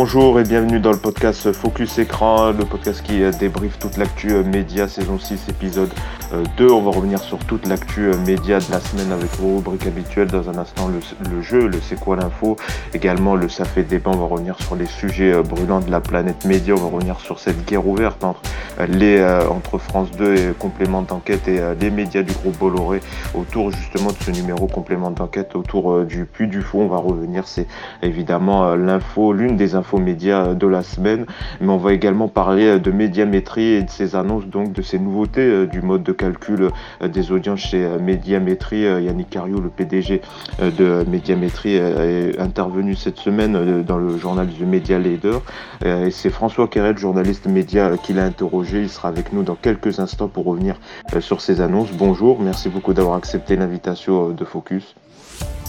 Bonjour et bienvenue dans le podcast Focus Écran, le podcast qui euh, débriefe toute l'actu euh, média saison 6 épisode 2. Euh, On va revenir sur toute l'actu média de la semaine avec vos rubriques habituelles. Dans un instant, le, jeu, le C'est quoi l'info, également le Ça fait débat. On va revenir sur les sujets brûlants de la planète média. On va revenir sur cette guerre ouverte entre, les, entre France 2 et complément d'enquête et les médias du groupe Bolloré autour justement de ce numéro complément d'enquête autour du puits du fond. On va revenir, c'est évidemment l'info, l'une des infos médias de la semaine, mais on va également parler de médiamétrie et de ces annonces, donc de ces nouveautés euh, du mode de calcul euh, des audiences chez euh, Médiamétrie. Yannick Cario, le PDG de Médiamétrie, est intervenu cette semaine dans le journal du Média Leader. Et c'est François Querel, journaliste média, qui l'a interrogé. Il sera avec nous dans quelques instants pour revenir sur ces annonces. Bonjour, merci beaucoup d'avoir accepté l'invitation de Focus.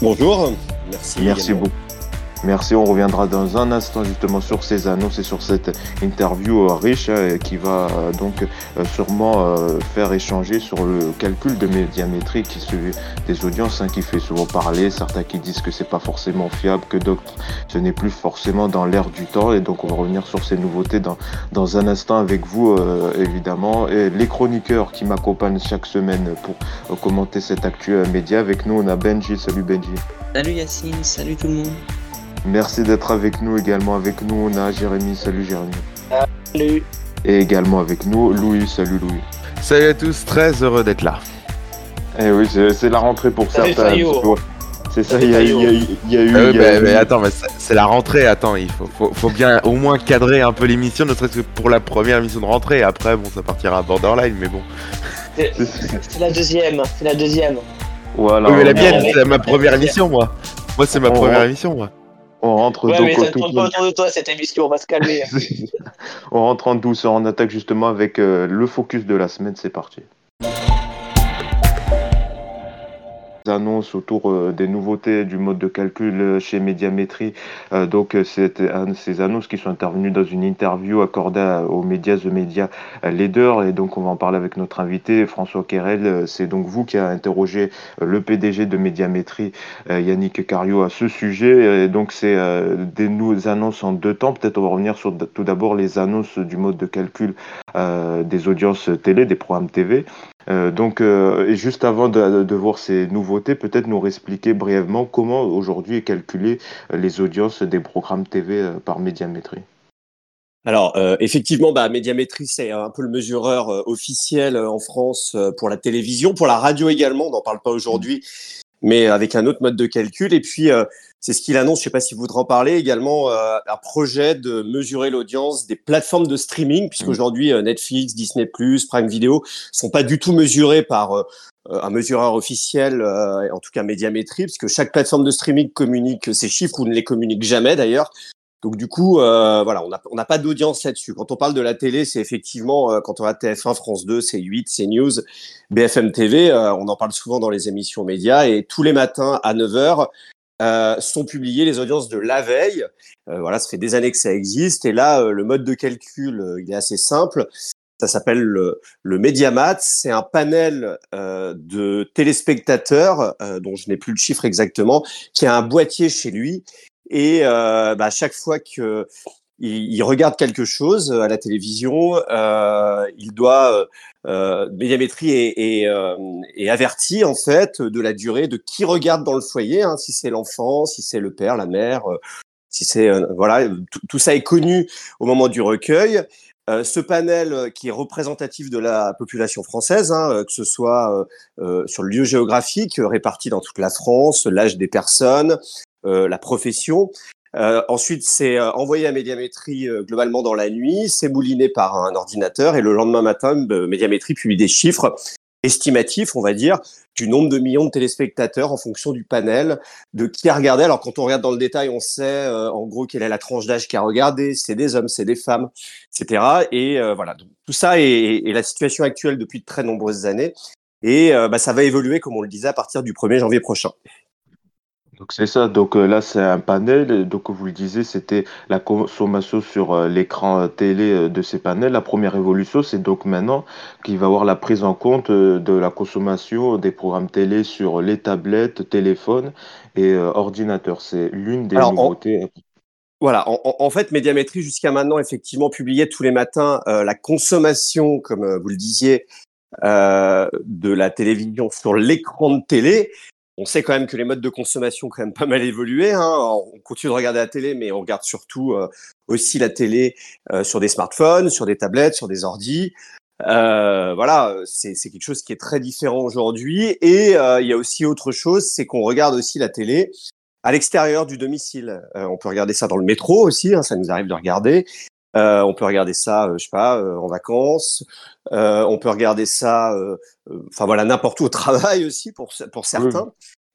Bonjour, merci. Merci beaucoup. Merci, on reviendra dans un instant justement sur ces annonces et sur cette interview euh, riche hein, qui va euh, donc euh, sûrement faire échanger sur le calcul de médiamétrie qui suit des audiences hein, qui fait souvent parler, certains qui disent que c'est pas forcément fiable, que d'autres ce n'est plus forcément dans l'air du temps. Et donc on va revenir sur ces nouveautés dans, un instant avec vous évidemment. Et les chroniqueurs qui m'accompagnent chaque semaine pour commenter cette actu média. Avec nous on a Benji, salut Benji. Salut Yacine, salut tout le monde. Merci d'être avec nous. Également avec nous, on a Jérémy. Salut Jérémy. Salut. Et également avec nous, Louis. Salut Louis. Salut à tous, très heureux d'être là. Eh oui, c'est la rentrée pour certains. C'est ça, il y, a, eu. Ah mais, attends, mais c'est la rentrée, attends, il faut, faut, bien au moins cadrer un peu l'émission, ne serait-ce que pour la première émission de rentrée. Après, bon, ça partira à borderline, mais bon. C'est la deuxième, c'est la deuxième. Voilà. mais la mienne, c'est ma première émission, moi. Moi, c'est ma première émission, moi. On rentre ouais, mais ça tourne pas autour de toi cette émission, on va se calmer. on rentre en douceur, on attaque justement avec euh, le focus de la semaine, c'est parti annonces autour euh, des nouveautés du mode de calcul euh, chez Médiamétrie. Euh, donc, c'est ces annonces qui sont intervenues dans une interview accordée aux médias The Media Leader. Et donc, on va en parler avec notre invité, François Querel. C'est donc vous qui a interrogé le PDG de Médiamétrie, Yannick Cario, à ce sujet. Et donc, c'est des nouvelles annonces en deux temps. Peut-être on va revenir sur tout d'abord les annonces du mode de calcul des audiences télé, des programmes TV. Euh, donc, euh, juste avant de, voir ces nouveautés, peut-être nous expliquer brièvement comment aujourd'hui est calculé euh, les audiences des programmes TV par médiamétrie. Alors, effectivement, bah, médiamétrie, c'est un peu le mesureur officiel en France pour la télévision, pour la radio également, on n'en parle pas aujourd'hui, mais avec un autre mode de calcul. Et puis, c'est ce qu'il annonce, je ne sais pas si vous voudrez en parler, également euh, un projet de mesurer l'audience des plateformes de streaming, puisqu'aujourd'hui euh, Netflix, Disney+, Prime Video sont pas du tout mesurés par euh, un mesureur officiel, en tout cas médiamétrie, puisque chaque plateforme de streaming communique ses chiffres ou ne les communique jamais d'ailleurs. Donc du coup, voilà, on n'a pas d'audience là-dessus. Quand on parle de la télé, c'est effectivement quand on a TF1, France 2, C8, CNews, BFM TV, on en parle souvent dans les émissions médias et tous les matins à 9h, euh, sont publiées les audiences de la veille. Euh, voilà, ça fait des années que ça existe. Et là, euh, le mode de calcul, il est assez simple. Ça s'appelle le, le Mediamat. C'est un panel de téléspectateurs, dont je n'ai plus le chiffre exactement, qui a un boîtier chez lui. Et bah, à chaque fois que il, regarde quelque chose à la télévision, il doit euh, médiamétrie est, euh, est, averti en fait de la durée de qui regarde dans le foyer, hein, si c'est l'enfant, si c'est le père, la mère, euh, si c'est voilà, tout ça est connu au moment du recueil. ce panel qui est représentatif de la population française, hein, que ce soit sur le lieu géographique réparti dans toute la France, l'âge des personnes, la profession, euh, ensuite, c'est euh, envoyé à médiamétrie euh, globalement dans la nuit, c'est mouliné par un ordinateur et le lendemain matin, médiamétrie publie des chiffres estimatifs, on va dire, du nombre de millions de téléspectateurs en fonction du panel, de qui a regardé. Alors quand on regarde dans le détail, on sait en gros quelle est la tranche d'âge qui a regardé, c'est des hommes, c'est des femmes, etc. Et voilà, tout ça est, la situation actuelle depuis de très nombreuses années. Et bah, ça va évoluer, comme on le disait, à partir du 1er janvier prochain. Donc c'est ça, donc euh, là c'est un panel, donc vous le disiez, c'était la consommation sur euh, l'écran euh, télé de ces panels. La première évolution, c'est donc maintenant qu'il va y avoir la prise en compte de la consommation des programmes télé sur les tablettes, téléphones et ordinateurs. C'est l'une des nouveautés. Voilà, en, fait, Médiamétrie jusqu'à maintenant effectivement publiait tous les matins la consommation, comme vous le disiez, de la télévision sur l'écran de télé. On sait quand même que les modes de consommation ont quand même pas mal évolué. Hein. on continue de regarder la télé, mais on regarde surtout aussi la télé sur des smartphones, sur des tablettes, sur des ordis. Euh, voilà, c'est quelque chose qui est très différent aujourd'hui. Et il y a aussi autre chose, c'est qu'on regarde aussi la télé à l'extérieur du domicile. Euh, on peut regarder ça dans le métro aussi, hein, ça nous arrive de regarder. Euh, on peut regarder ça, euh, je sais pas, en vacances. on peut regarder ça, enfin voilà, n'importe où au travail aussi pour pour certains.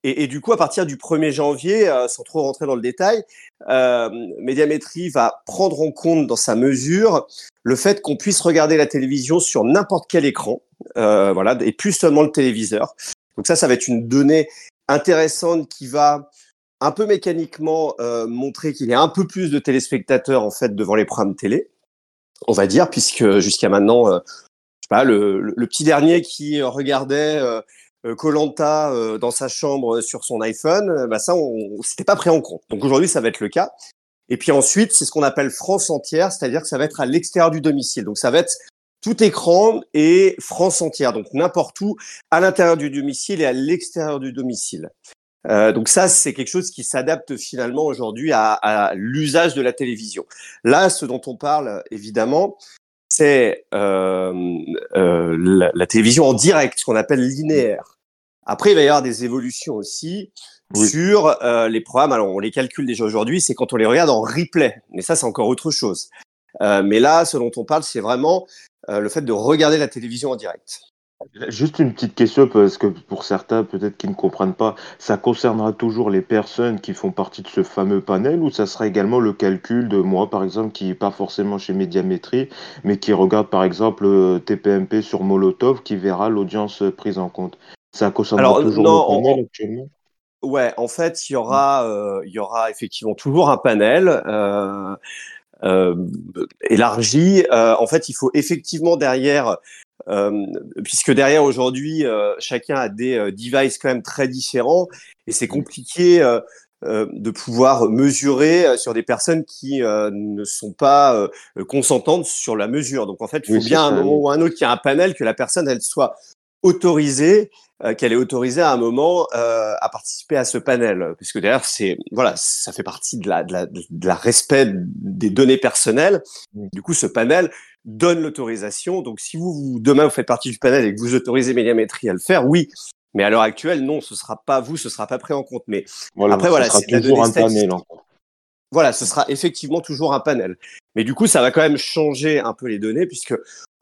Et, et, du coup, à partir du 1er janvier, sans trop rentrer dans le détail, Médiamétrie va prendre en compte dans sa mesure le fait qu'on puisse regarder la télévision sur n'importe quel écran, voilà, et plus seulement le téléviseur. Donc ça, ça va être une donnée intéressante qui va un peu mécaniquement euh, montrer qu'il y a un peu plus de téléspectateurs en fait devant les programmes télé, on va dire, puisque jusqu'à maintenant, euh, je sais pas, le, petit dernier qui regardait Colanta euh, dans sa chambre sur son iPhone, bah ça, on, s'était pas pris en compte. Donc aujourd'hui, ça va être le cas. Et puis ensuite, c'est ce qu'on appelle France entière, c'est-à-dire que ça va être à l'extérieur du domicile. Donc ça va être tout écran et France entière, donc n'importe où, à l'intérieur du domicile et à l'extérieur du domicile. Euh, donc ça, c'est quelque chose qui s'adapte finalement aujourd'hui à, l'usage de la télévision. Là, ce dont on parle, évidemment, c'est euh, euh, la, télévision en direct, ce qu'on appelle linéaire. Après, il va y avoir des évolutions aussi sur les programmes. Alors, on les calcule déjà aujourd'hui, c'est quand on les regarde en replay. Mais ça, c'est encore autre chose. mais là, ce dont on parle, c'est vraiment le fait de regarder la télévision en direct. Juste une petite question, parce que pour certains, peut-être qui ne comprennent pas, ça concernera toujours les personnes qui font partie de ce fameux panel ou ça sera également le calcul de moi, par exemple, qui n'est pas forcément chez Médiamétrie, mais qui regarde par exemple TPMP sur Molotov, qui verra l'audience prise en compte. Ça concernera toujours le panel actuellement? Ouais, en fait, il y aura, euh, il y aura effectivement toujours un panel. Euh, euh, élargi. en fait, il faut effectivement derrière euh, puisque derrière aujourd'hui, euh, chacun a des euh, devices quand même très différents. Et c'est compliqué de pouvoir mesurer sur des personnes qui ne sont pas consentantes sur la mesure. Donc en fait, il faut bien à un moment ou à un autre qu'il y ait un panel, que la personne elle soit autorisée, qu'elle est autorisée à un moment à participer à ce panel, puisque derrière c'est voilà, ça fait partie de la, de la, de la respect des données personnelles. Du coup, ce panel donne l'autorisation. Donc, si vous, demain, vous faites partie du panel et que vous autorisez Médiamétrie à le faire, oui. Mais à l'heure actuelle, non, ce sera pas vous, ce sera pas pris en compte. Mais après, voilà, c'est toujours un panel. Voilà, ce sera effectivement toujours un panel. Mais du coup, ça va quand même changer un peu les données puisque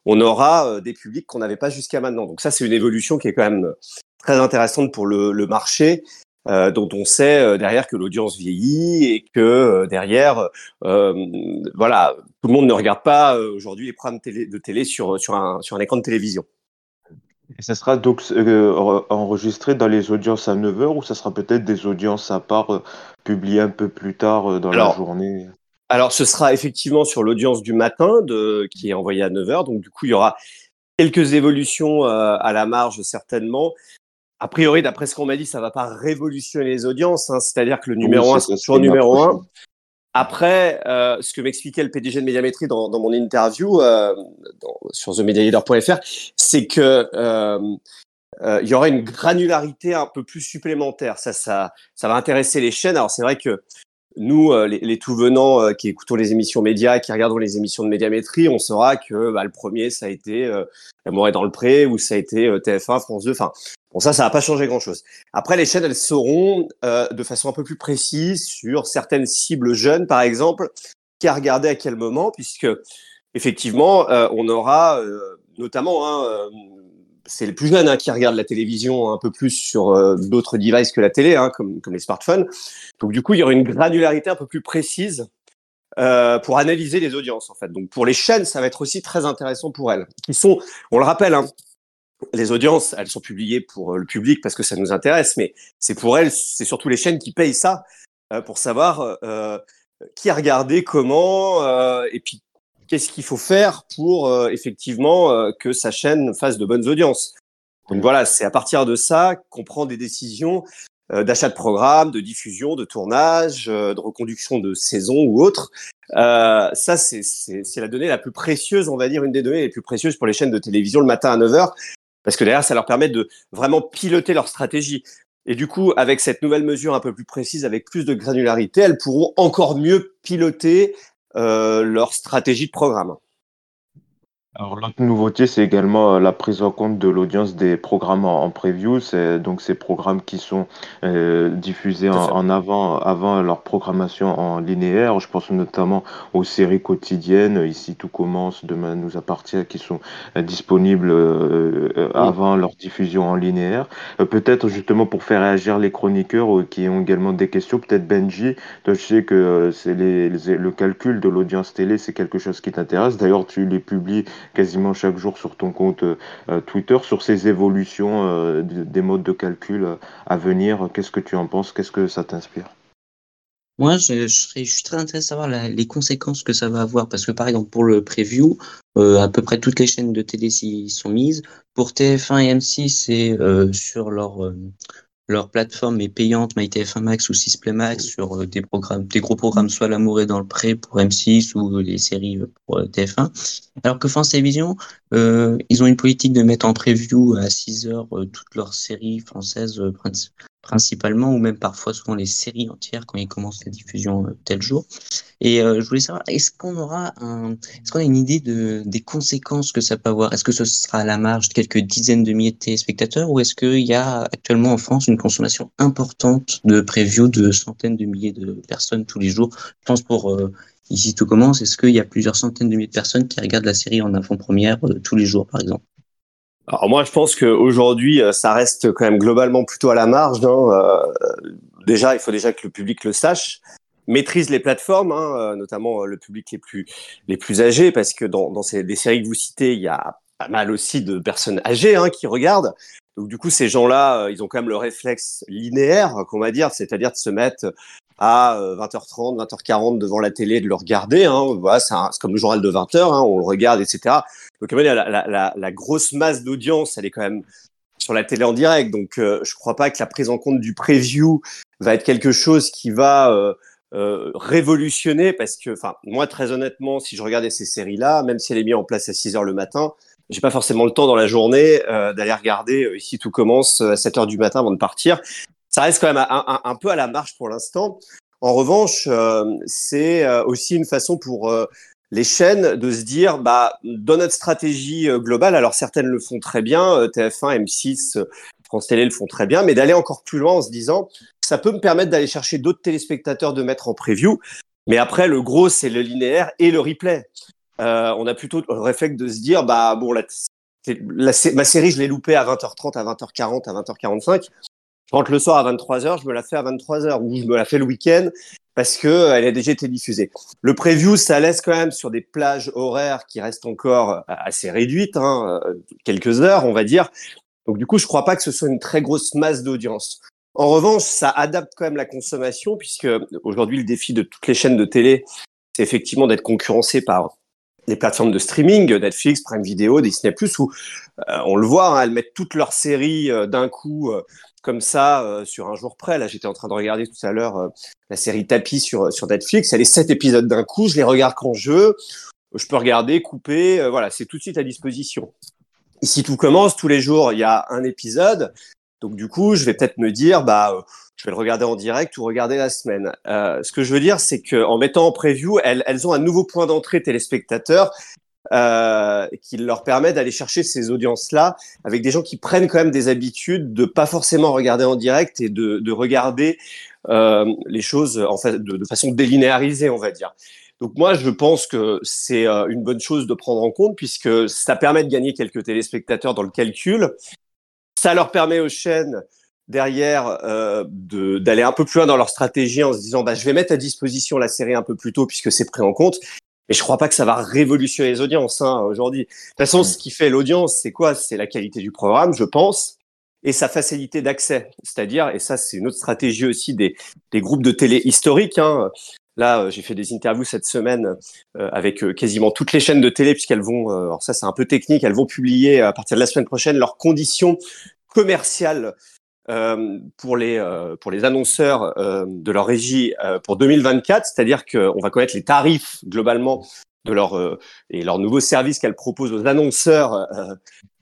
on aura euh, des publics qu'on n'avait pas jusqu'à maintenant. Donc ça, c'est une évolution qui est quand même très intéressante pour le, le marché euh, dont on sait euh, derrière que l'audience vieillit et que euh, derrière, voilà, tout le monde ne regarde pas aujourd'hui les programmes de télé sur, sur, un, sur un écran de télévision. Et ça sera donc enregistré dans les audiences à 9h ou ça sera peut-être des audiences à part publiées un peu plus tard dans la journée? Alors ce sera effectivement sur l'audience du matin de, qui est envoyée à 9h. Donc du coup, il y aura quelques évolutions à la marge certainement a priori, d'après ce qu'on m'a dit, ça va pas révolutionner les audiences. Hein. C'est-à-dire que le numéro 1 sera toujours numéro 1. Après, euh, ce que m'expliquait le PDG de Médiamétrie dans, dans mon interview euh, dans, sur themedialeader.fr, c'est que euh, euh, il y aura une granularité un peu plus supplémentaire. Ça, ça, ça va intéresser les chaînes. Alors c'est vrai que nous, euh, les, tout venants euh, qui écoutons les émissions médias, qui regardons les émissions de médiamétrie, on saura que bah, le premier, ça a été euh, L'amour est dans le pré, ou ça a été TF1, France 2. Enfin, bon, ça, ça va pas changer grand-chose. Après, les chaînes, elles sauront de façon un peu plus précise sur certaines cibles jeunes, par exemple, qui a regardé à quel moment, puisque effectivement, on aura notamment hein, c'est les plus jeunes hein, qui regardent la télévision un peu plus sur euh, d'autres devices que la télé, hein, comme, comme les smartphones. Donc du coup, il y aura une granularité un peu plus précise euh, pour analyser les audiences en fait. Donc pour les chaînes, ça va être aussi très intéressant pour elles. Qui sont, on le rappelle, hein, les audiences, elles sont publiées pour euh, le public parce que ça nous intéresse, mais c'est pour elles, c'est surtout les chaînes qui payent ça euh, pour savoir qui a regardé, comment, et puis qu'est-ce qu'il faut faire pour euh, effectivement euh, que sa chaîne fasse de bonnes audiences. Donc voilà, c'est à partir de ça qu'on prend des décisions d'achat de programmes, de diffusion, de tournage, de reconduction de saison ou autre. ça, c'est la donnée la plus précieuse, on va dire, une des données les plus précieuses pour les chaînes de télévision le matin à 9h, parce que derrière, ça leur permet de vraiment piloter leur stratégie. Et du coup, avec cette nouvelle mesure un peu plus précise, avec plus de granularité, elles pourront encore mieux piloter euh, leur stratégie de programme. Alors l'autre nouveauté, c'est également euh, la prise en compte de l'audience des programmes en, preview. C'est donc ces programmes qui sont euh, diffusés en, avant, avant leur programmation en linéaire. Je pense notamment aux séries quotidiennes. Ici, tout commence, demain nous appartient, qui sont euh, disponibles avant leur diffusion en linéaire. peut-être justement pour faire réagir les chroniqueurs qui ont également des questions. Peut-être Benji, je sais que c'est les, le calcul de l'audience télé, c'est quelque chose qui t'intéresse. D'ailleurs, tu les publies quasiment chaque jour sur ton compte euh, Twitter sur ces évolutions euh, des modes de calcul euh, à venir. Qu'est-ce que tu en penses Qu'est-ce que ça t'inspire? Moi, je, je, suis très intéressé à savoir les conséquences que ça va avoir parce que par exemple pour le preview, à peu près toutes les chaînes de télé s'y sont mises. Pour TF1 et M6, c'est sur leur leur plateforme est payante, MyTF1 Max ou Sisplay Max sur euh, des programmes, des gros programmes, soit L'amour est dans le pré pour M6 ou les séries euh, pour euh, TF1. Alors que France Télévisions, euh, ils ont une politique de mettre en preview à 6 heures toutes leurs séries françaises principalement, ou même parfois souvent les séries entières quand ils commencent la diffusion euh, tel jour. Et euh, je voulais savoir, est-ce qu'on aura un, est-ce qu'on a une idée de, des conséquences que ça peut avoir? Est-ce que ce sera à la marge de quelques dizaines de milliers de téléspectateurs, ou est-ce qu'il y a actuellement en France une consommation importante de preview de centaines de milliers de personnes tous les jours? Je pense pour euh, Ici tout commence, est-ce qu'il y a plusieurs centaines de milliers de personnes qui regardent la série en avant-première tous les jours, par exemple? Alors moi, je pense qu'aujourd'hui, euh, ça reste quand même globalement plutôt à la marge. Hein. Euh, déjà, il faut déjà que le public le sache, maîtrise les plateformes, hein, euh, notamment le public les plus les plus âgés, parce que dans, dans ces des séries que vous citez, il y a pas mal aussi de personnes âgées hein, qui regardent. Donc du coup, ces gens-là, ils ont quand même le réflexe linéaire, qu'on va dire, c'est-à-dire de se mettre à 20h30, 20h40 devant la télé, de le regarder. Hein. Voilà, c'est comme le journal de 20h, hein, on le regarde, etc. Donc, la, la, la, la grosse masse d'audience, elle est quand même sur la télé en direct. Donc, euh, je crois pas que la prise en compte du preview va être quelque chose qui va euh, euh, révolutionner parce que, enfin, moi, très honnêtement, si je regardais ces séries-là, même si elle est mise en place à 6 heures le matin, j'ai pas forcément le temps dans la journée d'aller regarder ici tout commence à 7 heures du matin avant de partir ça reste quand même un, peu à la marche pour l'instant. En revanche, euh, c'est euh, aussi une façon pour euh, les chaînes de se dire, bah, dans notre stratégie globale, alors certaines le font très bien, TF1, M6, France Télé le font très bien, mais d'aller encore plus loin en se disant, ça peut me permettre d'aller chercher d'autres téléspectateurs de mettre en preview. Mais après, le gros, c'est le linéaire et le replay. on a plutôt le réflexe de se dire, bah bon, la, ma série, je l'ai loupée à 20h30, à 20h40, à 20h45 je rentre le soir à 23h, je me la fais à 23h ou je me la fais le week-end parce que euh, elle a déjà été diffusée. Le preview, ça laisse quand même sur des plages horaires qui restent encore euh, assez réduites, hein, euh, quelques heures, on va dire. Donc du coup, je crois pas que ce soit une très grosse masse d'audience. En revanche, ça adapte quand même la consommation puisque aujourd'hui, le défi de toutes les chaînes de télé, c'est effectivement d'être concurrencé par les plateformes de streaming, Netflix, Prime Video, Disney+, où on le voit, hein, elles mettent toutes leurs séries d'un coup comme ça euh, sur un jour près. Là, j'étais en train de regarder tout à l'heure euh, la série Tapis sur, sur Netflix. Elle est sept épisodes d'un coup. Je les regarde quand je veux. Je peux regarder, couper. Euh, voilà, c'est tout de suite à disposition. Ici, tout commence. Tous les jours, il y a un épisode. Donc, du coup, je vais peut-être me dire, bah, je vais le regarder en direct ou regarder la semaine. ce que je veux dire, c'est qu'en mettant en preview, elles, elles ont un nouveau point d'entrée téléspectateur euh, qui leur permet d'aller chercher ces audiences-là avec des gens qui prennent quand même des habitudes de pas forcément regarder en direct et de, de regarder euh, les choses en de, de, façon délinéarisée, on va dire. Donc moi, je pense que c'est euh, une bonne chose de prendre en compte puisque ça permet de gagner quelques téléspectateurs dans le calcul. Ça leur permet aux chaînes derrière euh, d'aller un peu plus loin dans leur stratégie en se disant bah, je vais mettre à disposition la série un peu plus tôt puisque c'est pris en compte mais je crois pas que ça va révolutionner les audiences hein, aujourd'hui. De toute façon, ce qui fait l'audience, c'est quoi? C'est la qualité du programme, je pense, et sa facilité d'accès. C'est-à-dire, et ça, c'est une autre stratégie aussi des, des groupes de télé historiques. Hein. Là, euh, j'ai fait des interviews cette semaine euh, avec euh, quasiment toutes les chaînes de télé, puisqu'elles vont, alors ça c'est un peu technique, elles vont publier à partir de la semaine prochaine leurs conditions commerciales pour les pour les annonceurs de leur régie pour 2024, c'est-à-dire qu'on va connaître les tarifs globalement de leur et leurs nouveaux services qu'elle propose aux annonceurs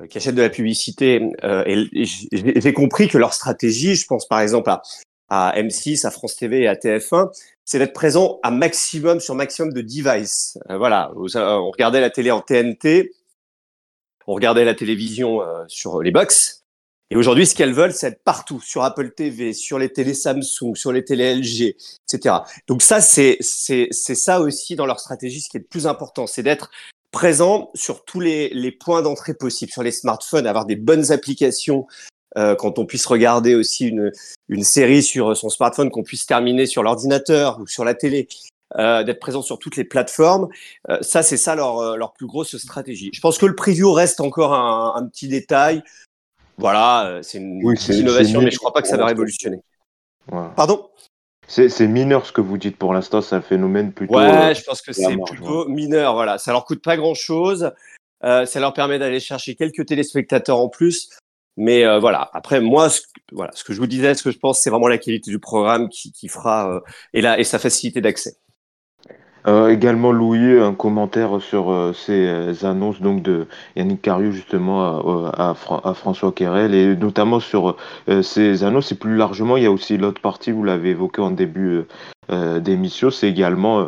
qui achètent de la publicité. et j'ai compris que leur stratégie, je pense par exemple à à M6, à France TV et à TF1, c'est d'être présent à maximum sur maximum de devices. Euh, voilà, on regardait la télé en TNT, on regardait la télévision euh, sur les box. Et aujourd'hui, ce qu'elles veulent, c'est être partout, sur Apple TV, sur les télé Samsung, sur les télé LG, etc. Donc ça, c'est c'est ça aussi dans leur stratégie, ce qui est le plus important, c'est d'être présent sur tous les, les points d'entrée possibles, sur les smartphones, avoir des bonnes applications euh, quand on puisse regarder aussi une, une série sur son smartphone, qu'on puisse terminer sur l'ordinateur ou sur la télé, euh, d'être présent sur toutes les plateformes. Euh, ça, c'est ça leur, euh, leur plus grosse stratégie. Je pense que le preview reste encore un, un petit détail. Voilà, euh, c'est une Oui, petite c'est- innovation, mais je crois pas que ça va révolutionner. Pardon? C'est mineur ce que vous dites pour l'instant, c'est un phénomène plutôt. Ouais, euh, je pense que c'est plutôt mineur. Voilà, ça leur coûte pas grand chose. Euh, ça leur permet d'aller chercher quelques téléspectateurs en plus. Mais euh, voilà. Après, moi, ce, que- voilà, ce que je vous disais, ce que je pense, c'est vraiment la qualité du programme qui, qui fera euh, et la et sa facilité d'accès. Euh, également, Louis, un commentaire sur euh, ces euh, annonces donc de Yannick Cariou justement à, à Fra- à François Querel et notamment sur euh, ces annonces et plus largement, il y a aussi l'autre partie, vous l'avez évoqué en début euh, euh, d'émission, c'est également euh,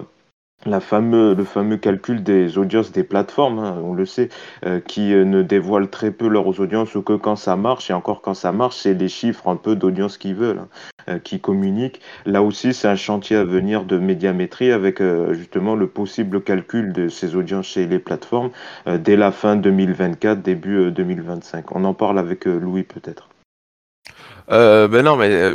la fameux, le fameux calcul des audiences des plateformes, hein, on le sait, euh, qui euh, ne dévoilent très peu leurs audiences ou que quand ça marche, et encore quand ça marche, c'est les chiffres un peu d'audience qu'ils veulent, hein, euh, qui communiquent. Là aussi, c'est un chantier à venir de médiamétrie avec justement le possible calcul de ces audiences chez les plateformes dès la fin 2024, début euh, 2025. On en parle avec Louis peut-être. Ben non, mais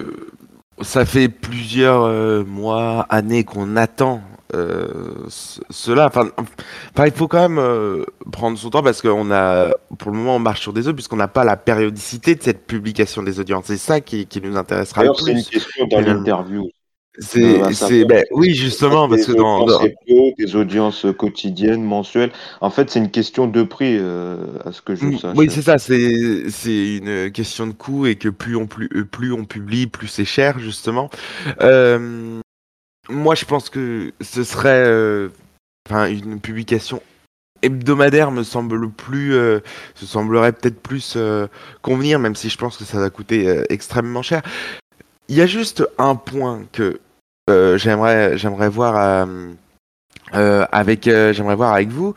ça fait plusieurs mois, années qu'on attend cela. Enfin, enfin, il faut quand même euh, prendre son temps parce qu'on a, pour le moment, on marche sur des œufs puisqu'on n'a pas la périodicité de cette publication des audiences. C'est ça qui, qui nous intéressera le D'ailleurs, c'est une question dans l'interview. Euh, C'est, savoir, ben oui, justement, parce que dans, audiences dans- des audiences quotidiennes, mensuelles. En fait, c'est une question de prix, euh, à ce que je Mm, sache. Oui, c'est ça, c'est c'est une question de coût et que plus on, plus, euh, plus on publie, plus c'est cher, justement. Euh, moi, je pense que ce serait euh, enfin, une publication hebdomadaire me semble le plus euh, se semblerait peut-être plus euh, convenir même si je pense que ça va coûter euh, extrêmement cher il y a juste un point que euh, j'aimerais j'aimerais voir euh, avec j'aimerais voir avec vous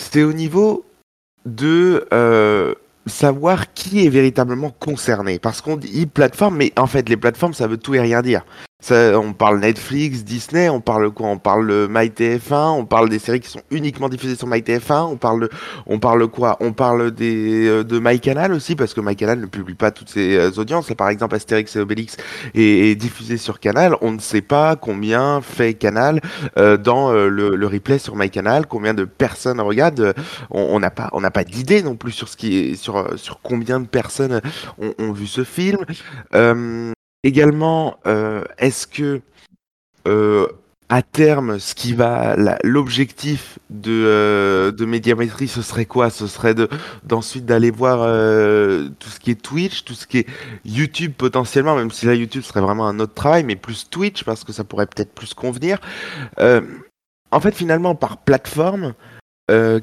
c'est au niveau de savoir qui est véritablement concerné. Parce qu'on dit plateforme, mais en fait, les plateformes, ça veut tout et rien dire. On parle Netflix, Disney, on parle quoi? On parle de MyTF1, on parle des séries qui sont uniquement diffusées sur MyTF1, on parle on parle quoi? On parle des, euh, de MyCanal aussi, parce que MyCanal ne publie pas toutes ses euh, audiences. Par exemple, Astérix et Obélix est, est diffusé sur Canal. On ne sait pas combien fait Canal euh, dans euh, le, le replay sur MyCanal, combien de personnes regardent. euh, on n'a pas on n'a pas d'idée non plus sur ce qui est sur euh, sur combien de personnes ont, ont vu ce film Euh, également euh, est-ce que euh, à terme, ce qui va, l'objectif de, euh, de médiamétrie, ce serait quoi? Ce serait de d'ensuite d'aller voir euh, tout ce qui est Twitch, tout ce qui est YouTube potentiellement, même si là YouTube serait vraiment un autre travail, mais plus Twitch parce que ça pourrait peut-être plus convenir. Euh, en fait, finalement, par plateforme, euh,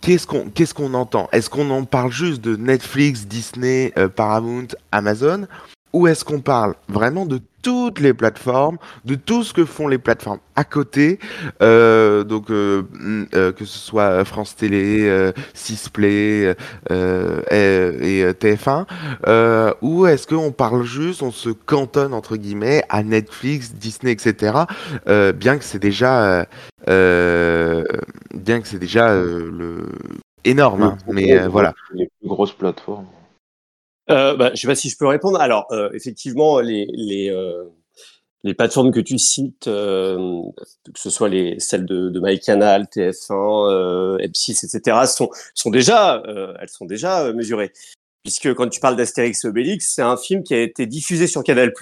qu'est-ce qu'on qu'est-ce qu'on entend? Est-ce qu'on en parle juste de Netflix, Disney, Paramount, Amazon? Ou est-ce qu'on parle vraiment de toutes les plateformes, de tout ce que font les plateformes à côté, euh, donc euh, mm, euh, que ce soit France Télé, Sisplay et, et, euh, TF1, euh, ou est-ce qu'on parle juste, on se cantonne entre guillemets à Netflix, Disney, etc. bien que c'est déjà, bien que c'est déjà le énorme, hein, mais voilà. Les plus grosses plateformes. Euh, bah, je sais pas si je peux répondre. Alors, euh, effectivement, les, les, euh, les plateformes que tu cites, euh, que ce soit les, celles de, de MyCanal, TF1, euh, M6, etc., sont, sont déjà, euh, elles sont déjà euh, mesurées. Puisque quand tu parles d'Astérix et Obélix, c'est un film qui a été diffusé sur Canal+,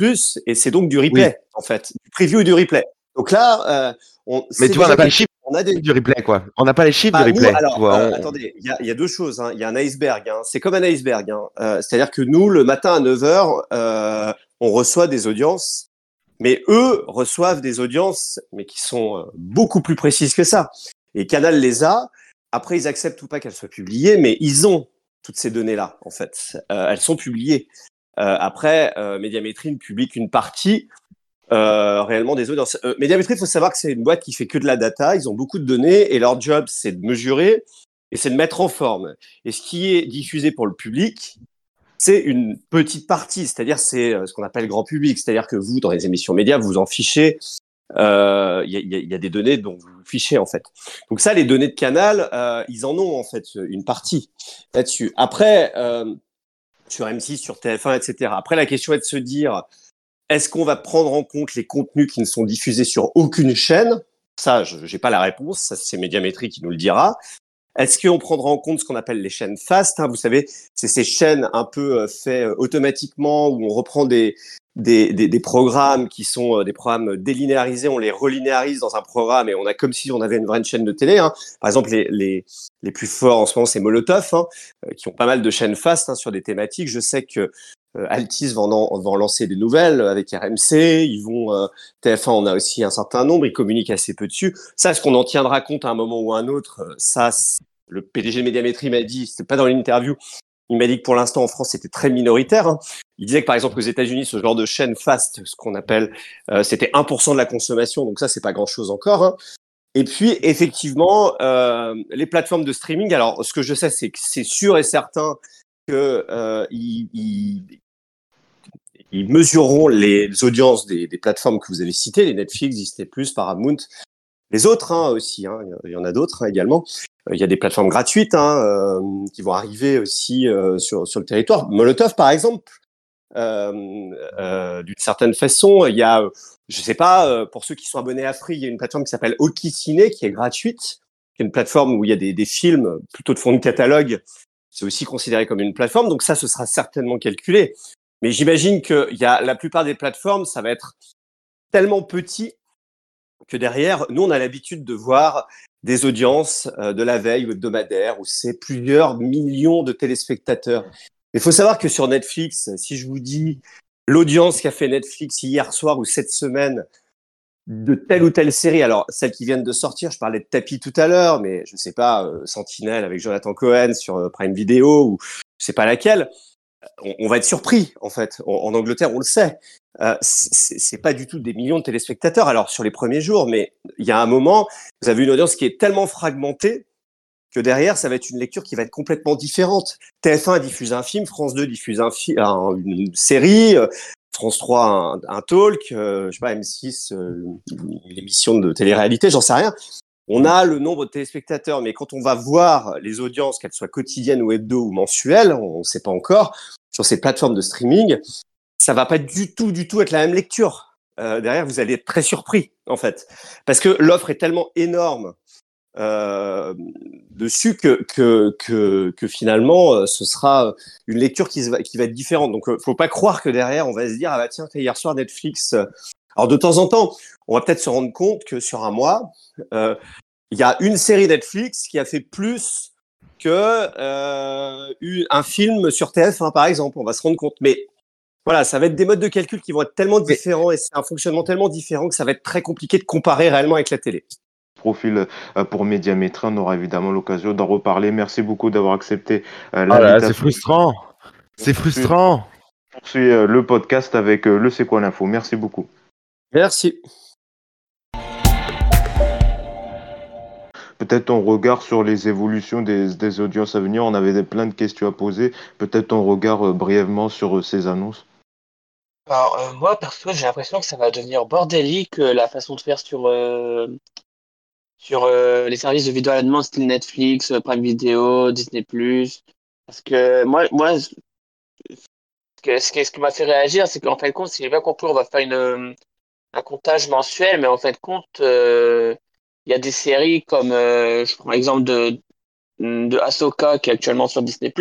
et c'est donc du replay, en fait, du preview et du replay. Donc là, euh, on, Mais tu vois, on n'a pas le chiffre on a des... du replay, quoi. On n'a pas les chiffres du replay. alors, euh, attendez, il y, a deux choses. Hein. Il y a un iceberg. Hein. C'est comme un iceberg. Hein. Euh, c'est-à-dire que nous, le matin à 9h, euh, on reçoit des audiences, mais eux reçoivent des audiences, mais qui sont beaucoup plus précises que ça. Et Canal les a. Après, ils acceptent ou pas qu'elles soient publiées, mais ils ont toutes ces données-là, en fait. elles sont publiées. après, Médiamétrie ne publie qu'une partie euh, réellement des audiences. Euh, Médiamétrie, il faut savoir que c'est une boîte qui fait que de la data. Ils ont beaucoup de données et leur job, c'est de mesurer et c'est de mettre en forme. Et ce qui est diffusé pour le public, c'est une petite partie, c'est-à-dire c'est euh, ce qu'on appelle grand public, c'est-à-dire que vous, dans les émissions médias, vous en fichez. Il y, a, des données dont vous fichez en fait. Donc ça, les données de Canal, ils en ont en fait une partie là-dessus. Après, sur M6, sur TF1, etc. Après, la question est de se dire, est-ce qu'on va prendre en compte les contenus qui ne sont diffusés sur aucune chaîne? Ça, je n'ai pas la réponse. C'est Médiamétrie qui nous le dira. Est-ce qu'on prendra en compte ce qu'on appelle les chaînes fast hein? Vous savez, c'est ces chaînes un peu euh, faites euh, automatiquement où on reprend des, des, des, des, programmes qui sont euh, des programmes délinéarisés, on les relinéarise dans un programme et on a comme si on avait une vraie chaîne de télé. Hein. Par exemple, les, les, les, plus forts en ce moment, c'est Molotov, hein, qui ont pas mal de chaînes fast hein, sur des thématiques. Je sais que euh, Altis vont, lancer des nouvelles avec RMC, ils vont euh, TF1 on a aussi un certain nombre, ils communiquent assez peu dessus. Ça, est-ce qu'on en tiendra compte à un moment ou à un autre Ça, le PDG de Médiamétrie m'a dit, c'était pas dans l'interview, il m'a dit que pour l'instant en France c'était très minoritaire. Hein. Il disait que par exemple aux États-Unis ce genre de chaîne fast, ce qu'on appelle, c'était 1% de la consommation, donc ça c'est pas grand-chose encore. Hein. Et puis effectivement les plateformes de streaming. Alors ce que je sais c'est que c'est sûr et certain que ils mesureront les audiences des, des, plateformes que vous avez citées, les Netflix, Disney+, Paramount, les autres hein, aussi, hein, il y en a d'autres hein, également. Il y a des plateformes gratuites hein, euh, qui vont arriver aussi euh, sur, sur le territoire. Molotov, par exemple, euh, d'une certaine façon, il y a, je sais pas, pour ceux qui sont abonnés à Free, il y a une plateforme qui s'appelle Hockey Ciné qui est gratuite, qui est une plateforme où il y a des, des films plutôt de fond de catalogue. C'est aussi considéré comme une plateforme, donc ça, ce sera certainement calculé. Mais j'imagine que y a la plupart des plateformes, ça va être tellement petit que derrière, nous, on a l'habitude de voir des audiences euh, de la veille ou hebdomadaire où c'est plusieurs millions de téléspectateurs. Il faut savoir que sur Netflix, si je vous dis l'audience qu'a fait Netflix hier soir ou cette semaine de telle ou telle série, alors celles qui viennent de sortir, je parlais de Tapis tout à l'heure, mais je ne sais pas, euh, Sentinelle avec Jonathan Cohen sur euh, Prime Video ou je sais pas laquelle, on, va être surpris en fait. En, Angleterre, on le sait. Euh, c'est pas du tout des millions de téléspectateurs. Alors sur les premiers jours, mais il y a un moment, vous avez une audience qui est tellement fragmentée que derrière, ça va être une lecture qui va être complètement différente. TF1 diffuse un film, France 2 diffuse un une série, euh, France 3 un, talk, euh, je sais pas M6 une émission de télé-réalité, j'en sais rien. On a le nombre de téléspectateurs, mais quand on va voir les audiences, qu'elles soient quotidiennes ou hebdo ou mensuelles, on ne sait pas encore, sur ces plateformes de streaming, ça va pas du tout, du tout être la même lecture. Euh, derrière, vous allez être très surpris, en fait, parce que l'offre est tellement énorme euh, dessus que, que, que, que, finalement, euh, ce sera une lecture qui, va, qui va être différente. Donc, euh, faut pas croire que derrière, on va se dire, ah bah tiens, hier soir, Netflix. Alors, de temps en temps, on va peut-être se rendre compte que sur un mois, euh, il y a une série Netflix qui a fait plus que euh, un film sur TF1, par exemple. On va se rendre compte. Mais voilà, ça va être des modes de calcul qui vont être tellement différents et c'est un fonctionnement tellement différent que ça va être très compliqué de comparer réellement avec la télé. Profil euh, pour Médiamétrie, on aura évidemment l'occasion d'en reparler. Merci beaucoup d'avoir accepté ah C'est frustrant. C'est frustrant. Poursuit le podcast avec le C'est quoi l'info. Merci beaucoup. Merci. peut-être ton regard sur les évolutions des, audiences à venir. On avait plein de questions à poser. Peut-être ton regard euh, brièvement sur euh, ces annonces. Alors, euh, moi, perso, j'ai l'impression que ça va devenir bordélique la façon de faire sur, sur les services de vidéo à la demande, style Netflix, Prime Video, Disney+. Parce que moi, moi ce, que, ce qui m'a fait réagir, c'est qu'en fin de compte, si j'ai bien compris, on va faire une, un comptage mensuel, mais en fin de compte, il y a des séries comme, euh, je prends l'exemple de, de Ahsoka qui est actuellement sur Disney+.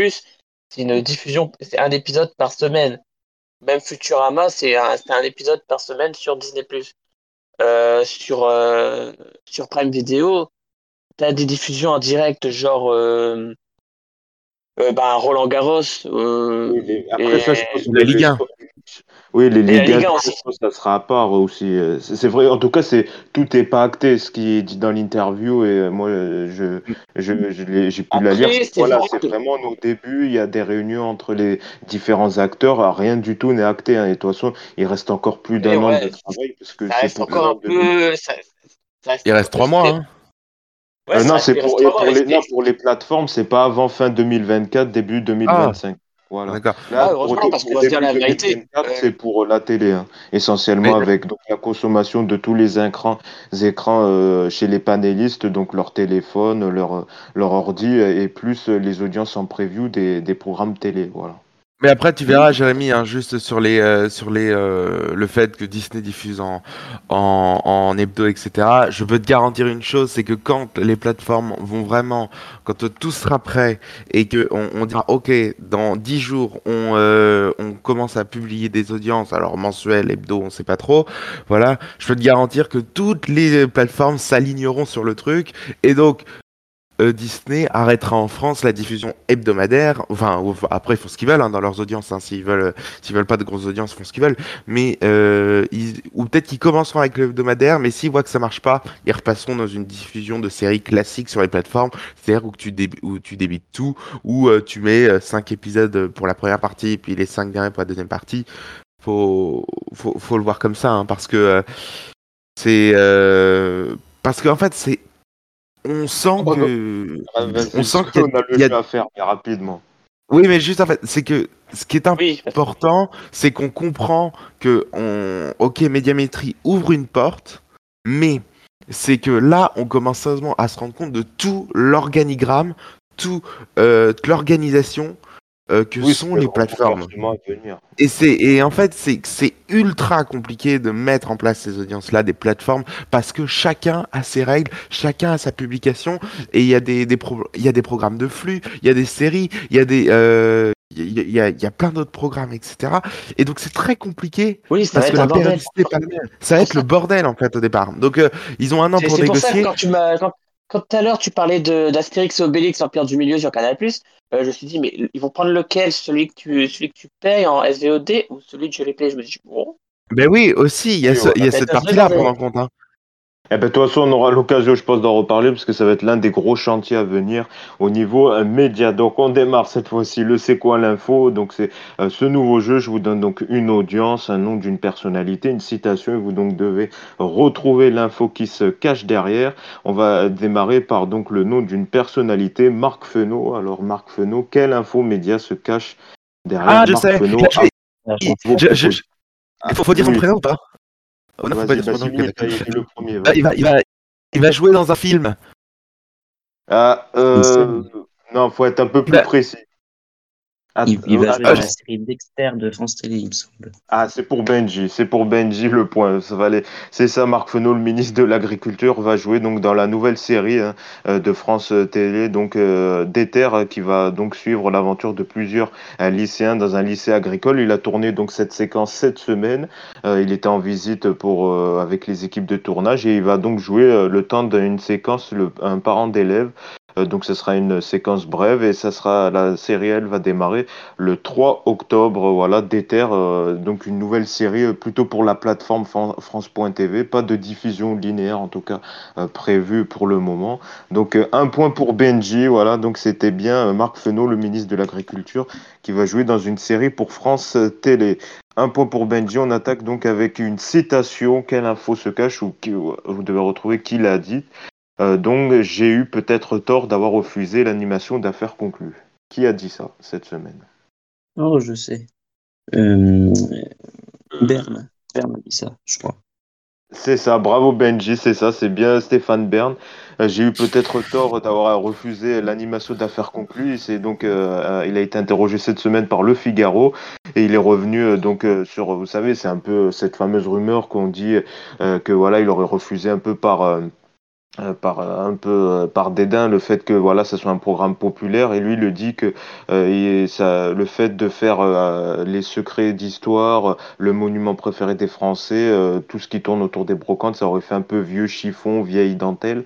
C'est une diffusion, c'est un épisode par semaine. Même Futurama, c'est un, un épisode par semaine sur Disney+. Euh, sur, euh, sur Prime Video, t'as des diffusions en direct, genre euh, euh, bah, Roland Garros. euh, Oui, Après et- ça, je pense que La Ligue les- 1. Oui, les Et la Ligue 1, Ligue 1 je aussi. pense que ça sera à part aussi. euh, C'est vrai, en tout cas, c'est tout n'est pas acté, ce qui est dit dans l'interview. Et moi, euh, je, je, je l'ai- j'ai pu la lire. c'est Voilà, vrai c'est que- vraiment au début, il y a des réunions entre les différents acteurs. Alors, rien du tout n'est acté. hein, et de toute façon, il reste encore plus d'un an ouais, de travail. Parce que Ça c'est reste encore un peu. ça- ça reste- Il reste trois mois. Hein. Ouais, Euh, non, c'est pour, les, non, pour les plateformes, c'est pas avant fin 2024, début 2025. Voilà. D'accord. Ah, heureusement, parce qu'on va se dire la vérité. 2024, Euh, c'est pour la télé, hein, essentiellement Mais- avec donc, la consommation de tous les écrans, écrans euh, chez les panélistes, donc leur téléphone, leur, leur ordi, et plus euh, les audiences en preview des, des programmes télé. Voilà. Mais après, tu verras, Jérémy, hein, juste sur les, euh, sur les, euh, le fait que Disney diffuse en, en, en hebdo, etc. Je peux te garantir une chose, c'est que quand les plateformes vont vraiment, quand tout sera prêt et que on, dira, ok, dans 10 jours, on, euh, on commence à publier des audiences, alors mensuelles, hebdo, on sait pas trop. Voilà, je peux te garantir que toutes les plateformes s'aligneront sur le truc et donc Disney arrêtera en France la diffusion hebdomadaire. Enfin, après, ils font ce qu'ils veulent hein, dans leurs audiences. hein. S'ils veulent, s'ils veulent pas de grosses audiences, ils font ce qu'ils veulent. Mais euh, ou peut-être qu'ils commenceront avec le hebdomadaire, mais s'ils voient que ça marche pas, ils repasseront dans une diffusion de séries classiques sur les plateformes, c'est-à-dire où tu dé- où tu débites tout, où euh, tu mets 5 épisodes pour la première partie et puis les 5 derniers pour la deuxième partie. Faut, faut, le voir comme ça, hein, parce que euh, c'est euh, parce qu'en fait c'est on sent Oh, que On sent qu'on qu'il y a- a le à faire, mais rapidement. oui mais juste en fait c'est que ce qui est Oui, important c'est qu'on comprend que on ok médiamétrie ouvre une porte mais c'est que là on commence sérieusement à se rendre compte de tout l'organigramme tout euh, toute l'organisation euh, que Oui, sont les le plateformes. Et c'est et en fait c'est c'est ultra compliqué de mettre en place ces audiences là des plateformes parce que chacun a ses règles, chacun a sa publication et il y a des des pro- il y a des programmes de flux, il y a des séries, il y a des euh, il y a, il y a- il y a plein d'autres programmes etc. Et donc c'est très compliqué Oui, ça va parce être que un la bordel. périodicité est pas la même. Ça va être le bordel en fait au départ. Donc euh, ils ont un an pour c'est pour ça que négocier. quand tu m'as quand, quand tout à l'heure tu parlais d'Astérix et Obélix l'Empire du Milieu sur Canal+, euh, je me suis dit mais ils vont prendre lequel? Celui que tu celui que tu payes en SVOD ou celui de je les paye je me dis bon Ben oui aussi il y a Oui, ce- y a va cette être un partie là à prendre en compte. Hein. Eh ben, de toute façon, on aura l'occasion, je pense, d'en reparler parce que ça va être l'un des gros chantiers à venir au niveau euh, média. Donc, on démarre cette fois-ci le C'est quoi l'info? Donc, c'est euh, ce nouveau jeu. Je vous donne donc une audience, un nom d'une personnalité, une citation et vous donc devez retrouver l'info qui se cache derrière. On va démarrer par donc le nom d'une personnalité, Marc Fenot. Alors, Marc Fenot, quelle info média se cache derrière Ah je Marc sais. Fenot je vais- Ah, je il- je- faut, faut dire son prénom ou pas? Oh, non, faut pas dire son il est le premier. Vas-y. il, va, il, va, il va jouer dans un film. Ah, euh, non, faut être un peu plus Bah, précis. Ah, Il, il va euh, jouer ah, dans la série Dexter de France Télé, il me semble. ah, c'est pour Benji, c'est pour Benji le point. Ça va aller. C'est ça, Marc Fesneau, le ministre de l'Agriculture, va jouer donc dans la nouvelle série hein, euh, de France Télé, donc euh, Déter, euh, qui va donc suivre l'aventure de plusieurs euh, lycéens dans un lycée agricole. Il a tourné donc cette séquence cette semaine. Euh, il était en visite pour euh, avec les équipes de tournage et il va donc jouer euh, le temps d'une séquence, le, un parent d'élève. Euh, donc ce sera une séquence brève et ça sera la série elle va démarrer le 3 octobre voilà Déter euh, donc une nouvelle série euh, plutôt pour la plateforme Fran- France.tv pas de diffusion linéaire en tout cas euh, prévue pour le moment. Donc euh, un point pour Benji voilà donc c'était bien Marc Fesneau le ministre de l'Agriculture qui va jouer dans une série pour France Télé. Un point pour Benji on attaque donc avec une citation quelle info se cache ou qui, vous devez retrouver qui l'a dit donc, j'ai eu peut-être tort d'avoir refusé l'animation d'affaires conclues. Qui a dit ça cette semaine? Oh, je sais. Euh, Berne. Berne a dit ça, je crois. C'est ça, bravo Benji, c'est ça, c'est bien Stéphane Bern. Euh, j'ai eu peut-être tort d'avoir refusé l'animation d'affaires conclues. C'est donc, euh, euh, il a été interrogé cette semaine par Le Figaro et il est revenu euh, donc euh, sur, vous savez, c'est un peu cette fameuse rumeur qu'on dit euh, que voilà, il aurait refusé un peu par euh, euh, par un peu euh, par dédain le fait que voilà ça soit un programme populaire. Et lui le dit que euh, le fait de faire euh, les secrets d'histoire le monument préféré des Français euh, tout ce qui tourne autour des brocantes ça aurait fait un peu vieux chiffon vieille dentelle.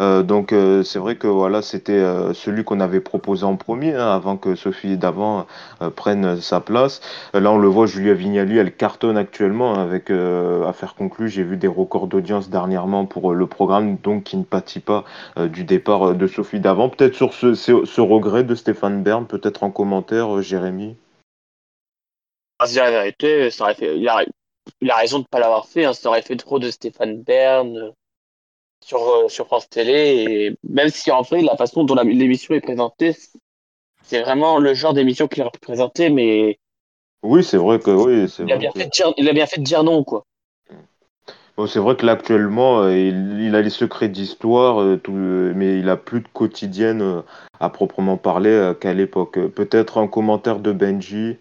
Euh, donc euh, c'est vrai que voilà c'était euh, celui qu'on avait proposé en premier hein, avant que Sophie d'avant euh, prenne sa place. Euh, là on le voit Julia Vignali elle cartonne actuellement hein, avec euh, affaire conclue j'ai vu des records d'audience dernièrement pour euh, le programme. Donc qui ne pâtit pas du départ euh, de Sophie d'avant. Peut-être sur ce, ce, regret de Stéphane Bern, peut-être en commentaire, euh, Jérémy? Se dire la vérité, ça aurait fait, il, a, il a raison de ne pas l'avoir fait. Hein, ça aurait fait trop de Stéphane Bern euh, sur, sur France Télé. Et même si en vrai, la façon dont l'émission est présentée, c'est vraiment le genre d'émission qu'il aurait pu présenter, mais Oui, c'est vrai que oui, c'est il a, bien que- fait dire, il a bien fait de dire non, quoi. Bon, c'est vrai que là actuellement, euh, il, il a les secrets d'histoire, euh, tout, euh, mais il a plus de quotidienne à proprement parler qu'à l'époque. Peut-être un commentaire de Benji.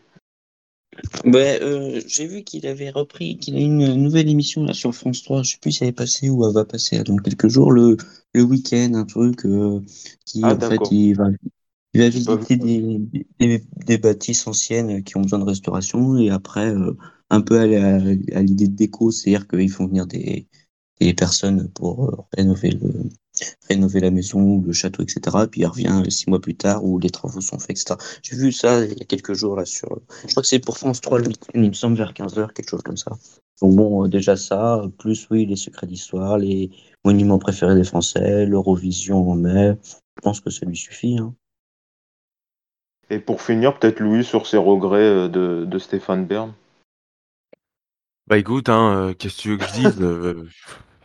Euh, j'ai vu qu'il avait repris, qu'il a une nouvelle émission là sur France 3. Je sais plus si elle est passée ou elle va passer là, dans quelques jours, le, le week-end, un truc qui Ah, en fait il va, il visiter des, des, des bâtisses anciennes qui ont besoin de restauration et après un peu à, l'idée de déco, c'est-à-dire qu'ils font venir des, personnes pour euh, rénover la maison le château, etc. Puis il revient six mois plus tard où les travaux sont faits, etc. J'ai vu ça il y a quelques jours là sur. Je crois que c'est pour France 3 le il me semble vers 15h, quelque chose comme ça. Donc bon, euh, déjà ça, plus oui, les secrets d'histoire, les monuments préférés des Français, l'Eurovision en mai. Je pense que ça lui suffit. Hein. Et pour finir, peut-être Louis sur ses regrets euh, de, de Stéphane Bern. Bah écoute, hein, euh, qu'est-ce que tu veux que je dise euh,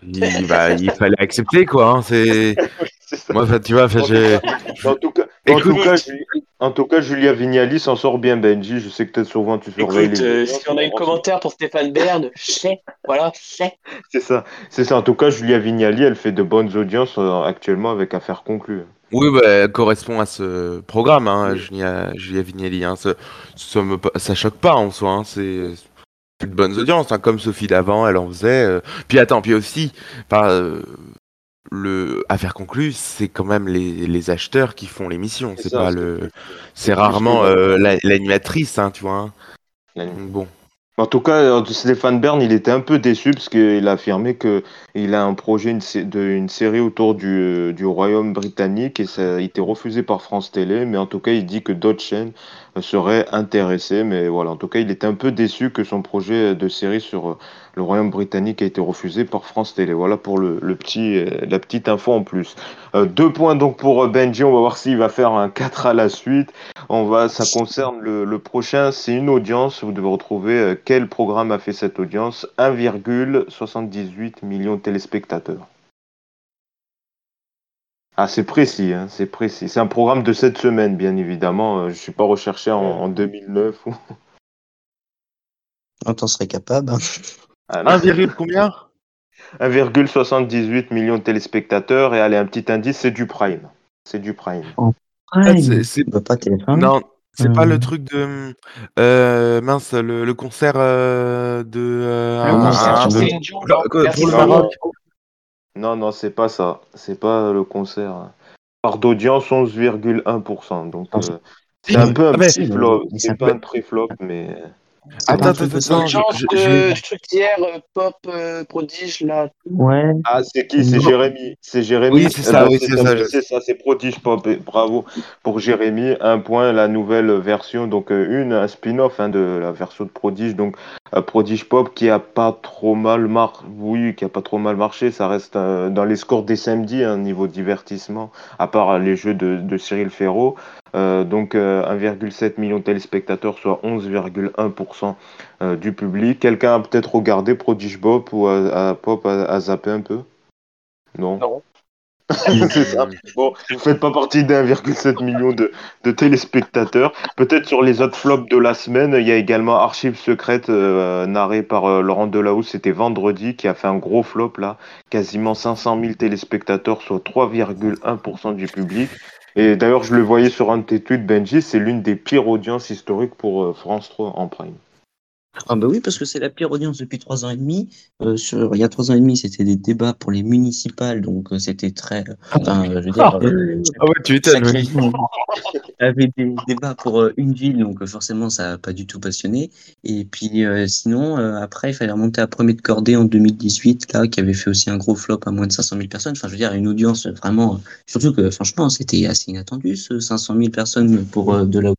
il, bah, il fallait accepter quoi. Hein, c'est C'est ça. moi, enfin, tu vois, enfin, j'ai- En tout cas, en Écoute- tout cas, Ju- en tout cas, Julia Vignali s'en sort bien, Benji. Je sais que peut-être souvent tu surveilles Écoute, les. euh, si on a un commentaire pour Stéphane Bern, sais, voilà, sais. C'est ça, c'est ça. En tout cas, Julia Vignali, elle fait de bonnes audiences euh, actuellement avec Affaires conclues. Oui, bah, elle correspond à ce programme, hein, Julia, Julia Vignali. Hein, ça, ça, me, ça choque pas en soi. Hein, c'est de bonnes audiences, hein, comme Sophie d'avant, elle en faisait. euh. Puis attends, puis aussi, euh, le affaire conclue, c'est quand même les, les acheteurs qui font l'émission. C'est pas le, c'est rarement euh, la- l'animatrice, hein, tu vois. hein. Bon. En tout cas, euh, Stéphane Bern, il était un peu déçu parce qu'il a affirmé que il a un projet une, sé- de, une série autour du, euh, du royaume britannique et ça a été refusé par France Télé. Mais en tout cas, il dit que d'autres chaînes seraient intéressées. Mais voilà, en tout cas, il était un peu déçu que son projet de série sur euh, le royaume britannique a été refusé par France Télé. Voilà pour le, petit, euh, la petite info en plus. Euh, deux points donc pour Benji. On va voir s'il va faire un 4 à la suite. On va, ça concerne le, le prochain, c'est une audience. Vous devez retrouver quel programme a fait cette audience 1,78 millions de téléspectateurs. Ah, c'est précis, hein, c'est précis. C'est un programme de cette semaine, bien évidemment. Euh, Je suis pas recherché en, en 2009. ou- On t'en serait capable. hein. Ah. 1, combien? 1,78 millions de téléspectateurs. Et allez, un petit indice, c'est du prime. C'est du prime. Prime. c'est- c'est- pas téléphone. Non, c'est pas Euh. le truc de. euh, mince, le, le concert euh, de. euh, Ah un- un- de- pour- le Maroc. Non, non, c'est pas ça. C'est pas le concert. Part d'audience 11,1%. Donc, Ah, euh, c'est un peu un Ah, petit flop. mais c'est C'est un pas peu- un pré-flop, mais. C'est Attends, attends, de attends, hier, euh, pop euh, prodige, là. Ouais. Ah, c'est qui? C'est. Jérémy. C'est Jérémy. Oui, c'est ça, oui, c'est ça, C'est ça, c'est Prodige Pop. Bravo pour Jérémy. Un point, la nouvelle version. Donc, euh, une, un spin-off hein, de la version de Prodige. Donc, euh, Prodige Pop qui a pas trop mal marché. Oui, qui a pas trop mal marché. Ça reste euh, dans les scores des samedis, hein, niveau divertissement, à part euh, les jeux de, de Cyril Ferraud. Euh, donc, euh, 1,7 million de téléspectateurs, soit 11,1% euh, du public. Quelqu'un a peut-être regardé Prodige Pop ou a, a- Pop a, a zappé un peu? Non. Non. c'est ça. Bon, vous faites pas partie d'1,7 million de, de téléspectateurs. Peut-être sur les autres flops de la semaine, il y a également Archives secrètes euh, narré par euh, Laurent Delahousse. C'était vendredi qui a fait un gros flop là, quasiment 500 000 téléspectateurs, soit 3,1% du public. Et d'ailleurs, je le voyais sur un de tes Benji, c'est l'une des pires audiences historiques pour euh, France 3 en prime. Ah bah oui, parce que c'est la pire audience depuis trois ans et demi. Euh, sur, il y a trois ans et demi, c'était des débats pour les municipales, donc euh, c'était très. Enfin, euh, je veux dire, euh, Ah ouais, tu région avait des débats pour euh, une ville, donc forcément, ça n'a pas du tout passionné. Et puis euh, sinon, euh, après, il fallait remonter à Premier de Cordée en 2018, là, qui avait fait aussi un gros flop à moins de 500 000 personnes. Enfin, je veux dire, une audience vraiment. Surtout que, franchement, c'était assez inattendu, ce 500 000 personnes pour de la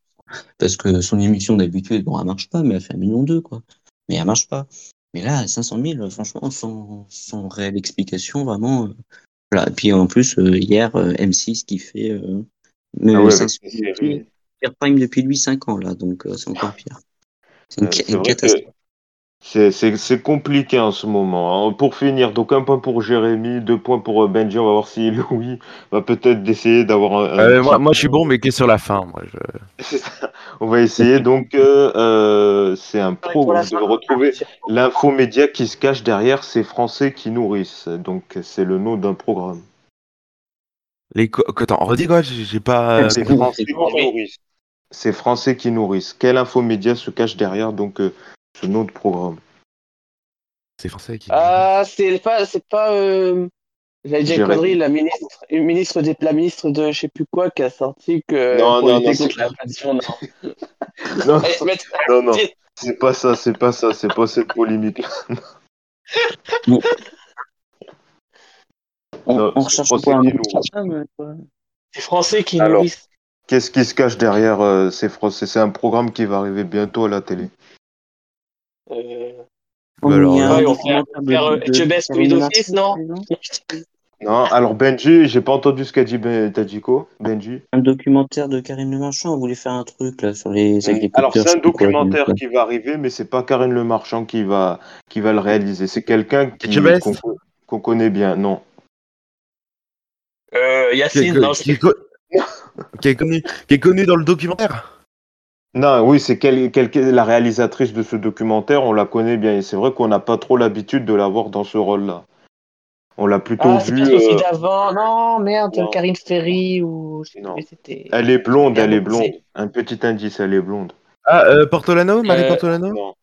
parce que son émission d'habitude, bon, elle marche pas, mais elle fait un million deux, quoi. Mais elle marche pas. Mais là, 500 000, franchement, sans, sans réelle explication, vraiment. euh, voilà. Et puis en plus, euh, hier, euh, M6 qui fait mais Ah ouais, ça prime depuis lui 5 ans, là, donc c'est encore pire. C'est une, catastrophe. C'est compliqué en ce moment. hein. Pour finir, donc un point pour Jérémy, deux points pour euh, Benji. On va voir si Louis va peut-être d'essayer d'avoir un, un Euh, moi, moi, je suis bon, mais qui est sur la fin. Moi, je... On va essayer. Donc, euh, euh, c'est un pro. Vous devez retrouver l'infomédia qui se cache derrière ces Français qui nourrissent. Donc, c'est le nom d'un programme. Les co- Attends, redis quoi J'ai pas. Ces Français qui nourrissent. Ces Français qui nourrissent. Quel infomédia se cache derrière donc euh, ce nom de programme C'est français qui. Ah, c'est pas, c'est pas. Euh... J'allais dire une connerie, la ministre, une ministre des, la ministre de je sais plus quoi qui a sorti que Non, pour non, non, contre l'inflation, non. Non, non, non. C'est pas ça, c'est pas ça, c'est pas cette polémique. On, Non, on c'est recherche quoi un euh, C'est français qui Alors. nourrissent. Qu'est-ce qui se cache derrière euh, ces Français? C'est un programme qui va arriver bientôt à la télé. Euh... Oh, alors, euh, on faire, non Non, alors Benji, j'ai pas entendu ce qu'a dit Ben- t'as dit quoi, Benji? Un documentaire de Karine Le Marchand, on voulait faire un truc là sur les agriculteurs. Alors c'est un quoi, documentaire qui va arriver, mais c'est pas Karine Le Marchand qui va qui va le réaliser. C'est quelqu'un qu'on qu'on connaît bien. Non. euh, Qui est, Yacine, non, qui est co- qui est connu, qui est connu dans le documentaire? Non, oui, c'est quel, quel- la réalisatrice de ce documentaire. On la connaît bien et c'est vrai qu'on n'a pas trop l'habitude de la voir dans ce rôle-là. On l'a plutôt Ah, c'est vu. pas Sophie euh, d'avant. Non, merde, non. Karine Ferry ou. je sais Non. plus, c'était. Elle est blonde, elle est blonde. Un petit indice, elle est blonde. Ah, euh, Portolano, Marie Euh, Portolano. Non.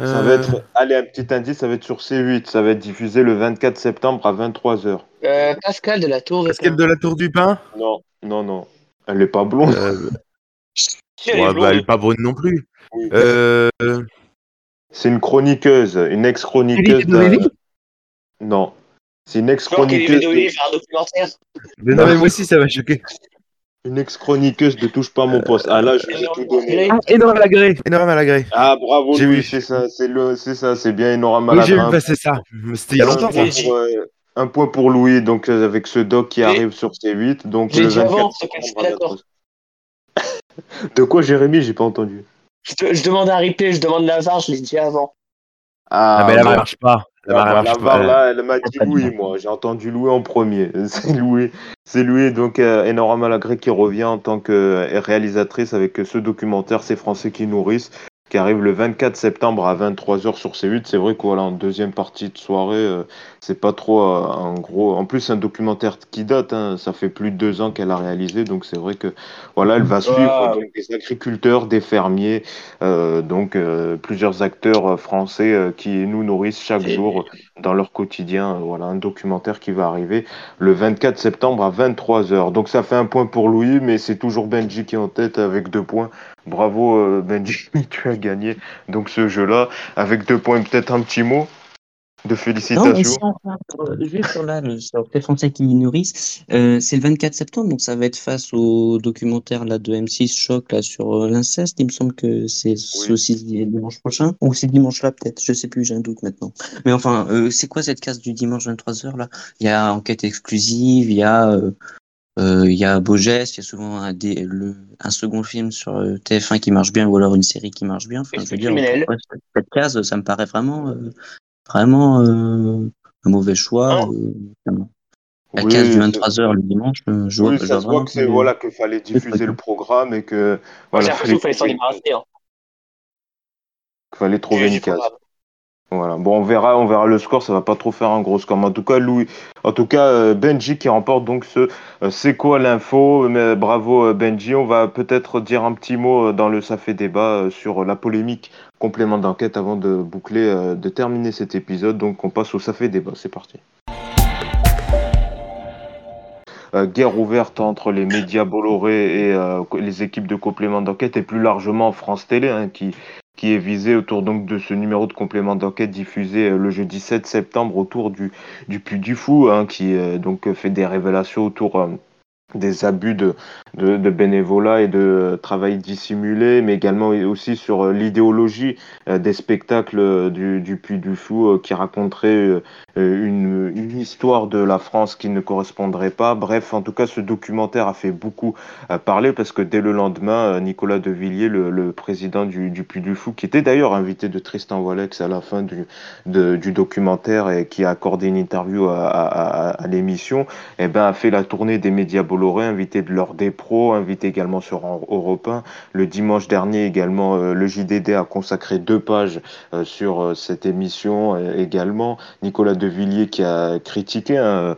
Euh, Ça va être, allez, un petit indice, ça va être sur C8. Ça va être diffusé le 24 septembre à 23h. Euh, Pascal de la Tour Pascal de la Tour du Pin. Non, non, non. Elle est pas blonde. Euh, ouais, bah, elle est pas bonne non plus. Oui. Euh, C'est une chroniqueuse, une ex-chroniqueuse. Non. C'est une ex-chroniqueuse. mais non, mais moi aussi, ça m'a choqué. Une ex-chroniqueuse de Touche pas à mon poste. Ah là, je vous ai tout donné. Ah, Enora Malagré. Enora Malagré. Ah bravo J'ai vu. c'est ça, c'est le, c'est ça, c'est bien Enora Oui, j'ai vu passer ça. C'était il y a un, longtemps, ça. point pour, euh, un point pour Louis, donc euh, avec ce doc qui arrive sur C8, donc J'ai le dit 24 avant, c'est que je suis septembre à d'accord. 23. De quoi Jérémy, j'ai pas entendu. Je, te- je demande un replay, je demande la VAR, je l'ai dit avant. Ah, mais la bon. VAR marche pas. La Ah, la pas. VAR, là, elle m'a dit Louis, moi. J'ai entendu Louis en premier. C'est Louis, c'est Louis, donc euh, Enora Malagré qui revient en tant que euh, réalisatrice avec euh, ce documentaire Ces Français qui nourrissent, qui arrive le 24 septembre à 23h sur C8. C'est vrai que voilà, en deuxième partie de soirée, euh, c'est pas trop euh, en gros. En plus, c'est un documentaire qui date, hein, ça fait plus de deux ans qu'elle a réalisé, donc c'est vrai que voilà, elle va suivre donc, des agriculteurs, des fermiers, euh, donc euh, plusieurs acteurs euh, français euh, qui nous nourrissent chaque jour dans leur quotidien. Euh, Voilà, un documentaire qui va arriver le 24 septembre à 23h. Donc ça fait un point pour Louis, mais c'est toujours Benji qui est en tête avec deux points. Bravo euh, Benji, tu as gagné donc ce jeu-là avec deux points. Peut-être un petit mot de Non, félicitations. mais si on euh, juste sur là, le, les Français qui nourrissent, euh, c'est le 24 septembre, donc ça va être face au documentaire là, de M6 Choc là, sur euh, l'inceste. Il me semble que c'est aussi dimanche prochain, ou c'est dimanche là peut-être, je sais plus, j'ai un doute maintenant. Mais enfin, euh, c'est quoi cette case du dimanche 23h là? Il y a enquête exclusive, il y a, euh, euh, il y a Beau Geste, il y a souvent un, des, le, un second film sur euh, TF1 qui marche bien, ou alors une série qui marche bien. Enfin, je veux dire, cette case, ça me paraît vraiment. euh, Vraiment euh, un mauvais choix. Non. euh. La Oui, case du c'est- 23h le dimanche, euh, je vois, Oui, je ça vois se voit que c'est que- voilà qu'il fallait diffuser le programme et que j'ai voilà, l'impression qu'il fallait s'en trouver- débarrasser. Hein. qu'il fallait trouver une case. Voilà. Bon, on verra, on verra le score. Ça va pas trop faire un gros score. Mais en tout cas, Louis, en tout cas, Benji qui remporte donc ce C'est quoi l'info? Mais Bravo Benji. On va peut-être dire un petit mot dans le Ça fait débat sur la polémique complément d'enquête avant de boucler, de terminer cet épisode. Donc on passe au Ça fait débat. C'est parti. guerre ouverte entre les médias Bolloré et les équipes de complément d'enquête et plus largement France Télé hein, qui qui est visé autour donc de ce numéro de complément d'enquête diffusé euh, le jeudi 7 septembre autour du, du Puy du Fou, hein, qui euh, donc fait des révélations autour euh, des abus de, de, bénévolat et de travail dissimulé, mais également aussi sur l'idéologie des spectacles du, Puy du Fou qui raconterait une, une, histoire de la France qui ne correspondrait pas. Bref, en tout cas, ce documentaire a fait beaucoup parler parce que dès le lendemain, Nicolas de Villiers, le, président du, Puy du Fou, qui était d'ailleurs invité de Tristan Wallex à la fin du, du documentaire et qui a accordé une interview à l'émission, eh ben, a fait la tournée des médias Bolloré, invité de l'heure des pros, invité également sur Europe 1. Le dimanche dernier également, euh, le JDD a consacré deux pages euh, sur euh, cette émission également. Nicolas de de Villiers qui a critiqué hein,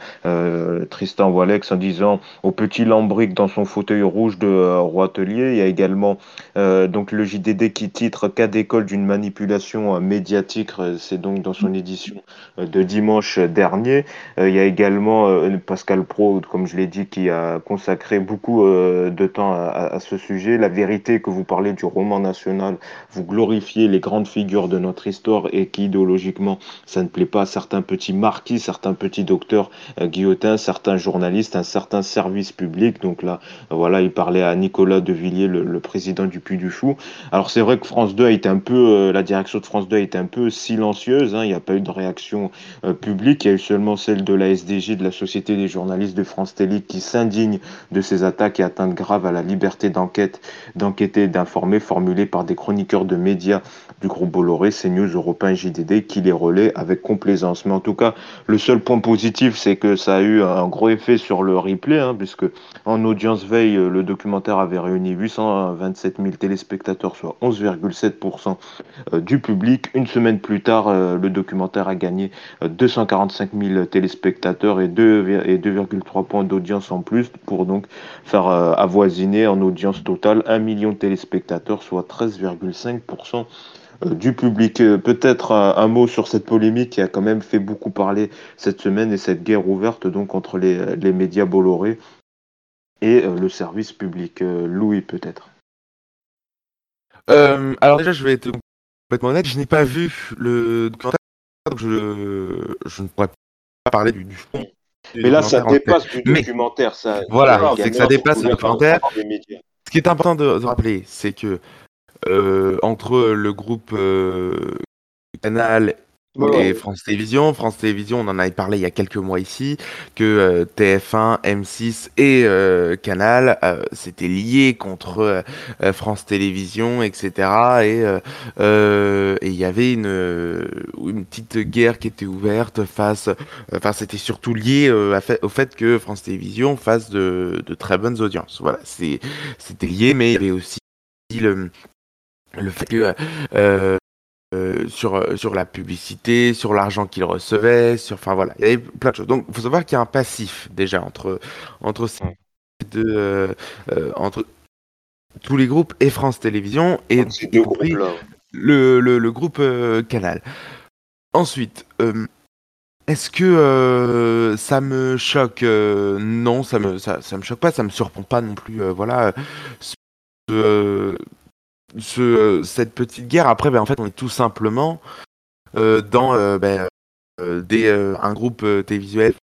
Tristan Wallex en disant au petit lambric dans son fauteuil rouge de Roitelier. Il y a également donc le JDD qui titre Cas d'école d'une manipulation médiatique. C'est donc dans son édition de dimanche dernier. il y a également Pascal Pro, comme je l'ai dit, qui a consacré beaucoup de temps à, ce sujet. La vérité que vous parlez du roman national, vous glorifiez les grandes figures de notre histoire et qui idéologiquement ça ne plaît pas à certains petits marquis, certains petits docteurs euh, guillotins, certains journalistes, un certain service public. Donc là, voilà, il parlait à Nicolas de Villiers, le, président du Puy du Fou. Alors c'est vrai que France 2 a été un peu, euh, la direction de France 2 a été un peu silencieuse. Hein, il n'y a pas eu de réaction euh, publique. Il y a eu seulement celle de la SDG, de la Société des journalistes de France Télé, qui de ces attaques et atteintes graves à la liberté d'enquête, d'enquêter et d'informer formulées par des chroniqueurs de médias du groupe Bolloré, CNews, Europe 1 JDD, qui les relaient avec complaisance. Mais en tout cas, le seul point positif, c'est que ça a eu un gros effet sur le replay, hein, puisque en audience veille, le documentaire avait réuni 827 000 téléspectateurs, soit 11,7% euh, du public. Une semaine plus tard, euh, le documentaire a gagné 245 euh, 000 téléspectateurs et 2,3 points d'audience en plus, pour donc faire avoisiner en audience totale 1 million de téléspectateurs, soit 13,5% euh, du public. Euh, peut-être un, mot sur cette polémique qui a quand même fait beaucoup parler cette semaine et cette guerre ouverte donc entre les, les médias Bolloré et euh, le service public. Louis, peut-être. alors déjà, je vais être complètement honnête, je n'ai pas vu le documentaire, donc je ne pourrais pas parler du, fond. Mais là, ça dépasse du documentaire. Ça, voilà, c'est que ça dépasse le documentaire. Ce qui est important de, de rappeler, c'est que euh, entre le groupe euh, Canal et France Télévisions. France Télévisions, on en avait parlé il y a quelques mois ici, que euh, TF1, M6 et Canal s'étaient liés contre France Télévisions, etc. Et il y avait une, une petite guerre qui était ouverte face, enfin c'était surtout lié au fait que France Télévisions fasse de, de très bonnes audiences. Voilà, c'était lié, mais il y avait aussi le, le fait que euh, euh, sur, sur la publicité, sur l'argent qu'il recevait, sur, enfin voilà, il y avait plein de choses. Donc, il faut savoir qu'il y a un passif déjà entre, entre ces deux, euh, entre tous les groupes et France Télévisions et, le, le, le, groupe Canal. Ensuite, est-ce que ça me choque? Non, ça me ça, ça, me choque pas, ça me surprend pas non plus. voilà, ce, cette petite guerre. Après, ben, en fait, on est tout simplement euh, dans euh, ben, euh, des, un groupe télévisuel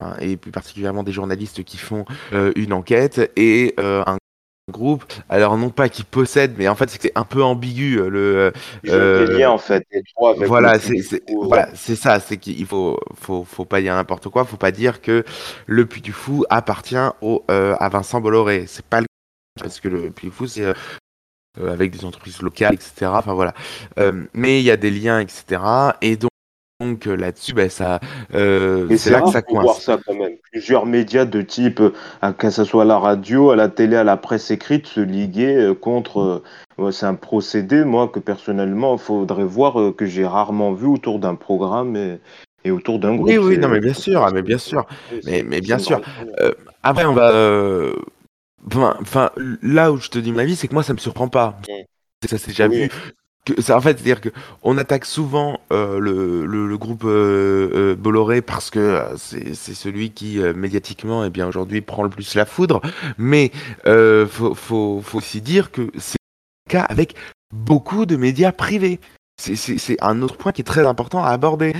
hein, et plus particulièrement des journalistes qui font une enquête et un groupe. Alors non pas qui possède mais en fait c'est un peu ambigu le euh, en fait voilà c'est voilà, ça c'est qu'il faut faut faut pas dire n'importe quoi. Faut pas dire que le Puy du Fou appartient au à Vincent Bolloré. C'est pas le parce que le Puy du Fou c'est euh, avec des entreprises locales, etc. Enfin voilà. Euh, mais il y a des liens, etc. Et donc, donc euh, là-dessus, ben, ça, c'est là que ça coince. Ça, quand même. plusieurs médias de type, euh, que ce soit à la radio, à la télé, à la presse écrite, se liguer euh, contre. euh, c'est un procédé, moi, que personnellement, il faudrait voir, euh, que j'ai rarement vu autour d'un programme et, et autour d'un groupe. Oui, oui, non, mais bien sûr, ah, mais bien sûr. Mais, mais bien sûr. Euh, après, on va. Enfin, là où je te dis mon avis, c'est que moi, ça me surprend pas. Ça s'est déjà Oui. vu. Que, ça, en fait, c'est-à-dire que on attaque souvent euh, le, le, le groupe euh, euh, Bolloré parce que c'est celui qui médiatiquement, eh bien aujourd'hui, prend le plus la foudre. Mais euh, faut, faut, faut aussi dire que c'est le cas avec beaucoup de médias privés. C'est- un autre point qui est très important à aborder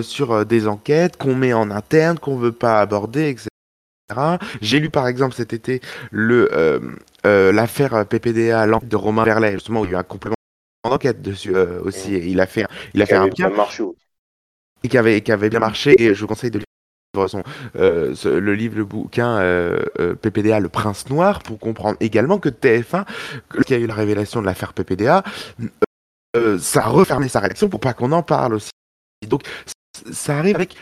sur des enquêtes qu'on met en interne, qu'on veut pas aborder, etc. J'ai lu par exemple cet été le euh, euh, l'affaire PPDA, l'enquête de Romain Verlet, justement où il y a eu un complément d'enquête dessus euh, aussi. Et il a fait, il a fait un bien marché. et qui avait, qui avait bien marché. Et je vous conseille de lire son, ce- le livre, le bouquin PPDA, Le Prince Noir, pour comprendre également que TF1, que- qui a eu la révélation de l'affaire PPDA, ça a refermé sa rédaction pour pas qu'on en parle aussi. Donc ça arrive avec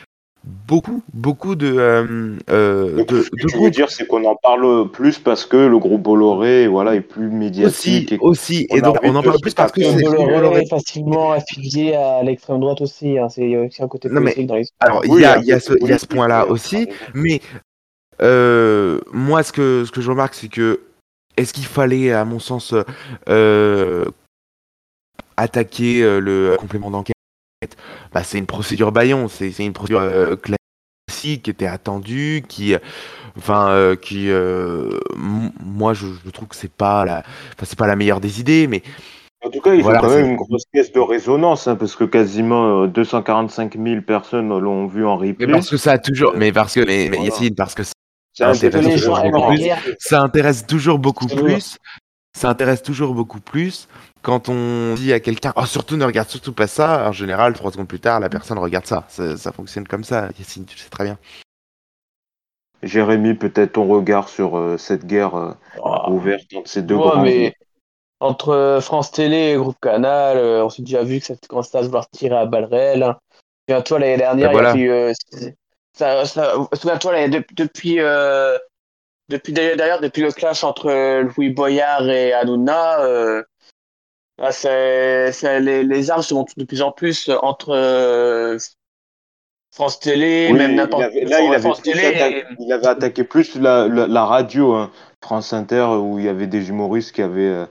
beaucoup, beaucoup de, euh, euh, Donc, de, ce que de tu veux dire, c'est qu'on en parle plus parce que le groupe Bolloré, voilà, est plus médiatique. Aussi, et- aussi, on et a donc on en parle plus parce que c'est Bolloré Bolloré. est facilement affilié à l'extrême droite aussi. Hein. C'est il y a aussi un côté Non, mais- politique dans l'histoire. Alors, il Oui, y a, y ce, il y a ce politique, point-là mais, aussi, mais euh, moi, ce que, ce que je remarque, c'est que est-ce qu'il fallait, à mon sens, euh, attaquer le complément d'enquête? Bah, C'est une procédure baillon, c'est une procédure euh, classique qui était attendue, qui, euh, enfin, euh, qui, euh, moi, je, je trouve que c'est pas la, c'est pas la meilleure des idées, mais En tout cas, il Voilà, faut quand même une grosse caisse de résonance, hein, parce que quasiment euh, 245 000 personnes l'ont vu en mais replay. parce que ça a toujours, mais parce que, mais, mais. Yacine, parce que ça intéresse toujours beaucoup plus. Ça intéresse toujours beaucoup plus quand on dit à quelqu'un oh surtout ne regarde surtout pas ça. En général, trois secondes plus tard, la personne regarde ça. Ça, ça fonctionne comme ça. Yacine, tu le sais très bien. Jérémy, peut-être ton regard sur euh, cette guerre euh, Oh. ouverte entre ces deux Ouais, grands mais entre euh, France Télé et Groupe Canal, euh, on s'est déjà vu que ça commençait à se vouloir tirer à balles réelles. hein. Souviens-toi, l'année dernière, Ben il y a voilà. eu. euh, ça, ça, souviens-toi, depuis. Depuis d'ailleurs, depuis le clash entre euh, Louis Boyard et Hanouna, euh, ah, c'est, les, les armes se montent de plus en plus entre euh, France Télé, Oui, même n'importe là, il avait, France plus Télé. et- il avait attaqué plus la, la, la radio, hein, France Inter, où il y avait des humoristes qui avaient,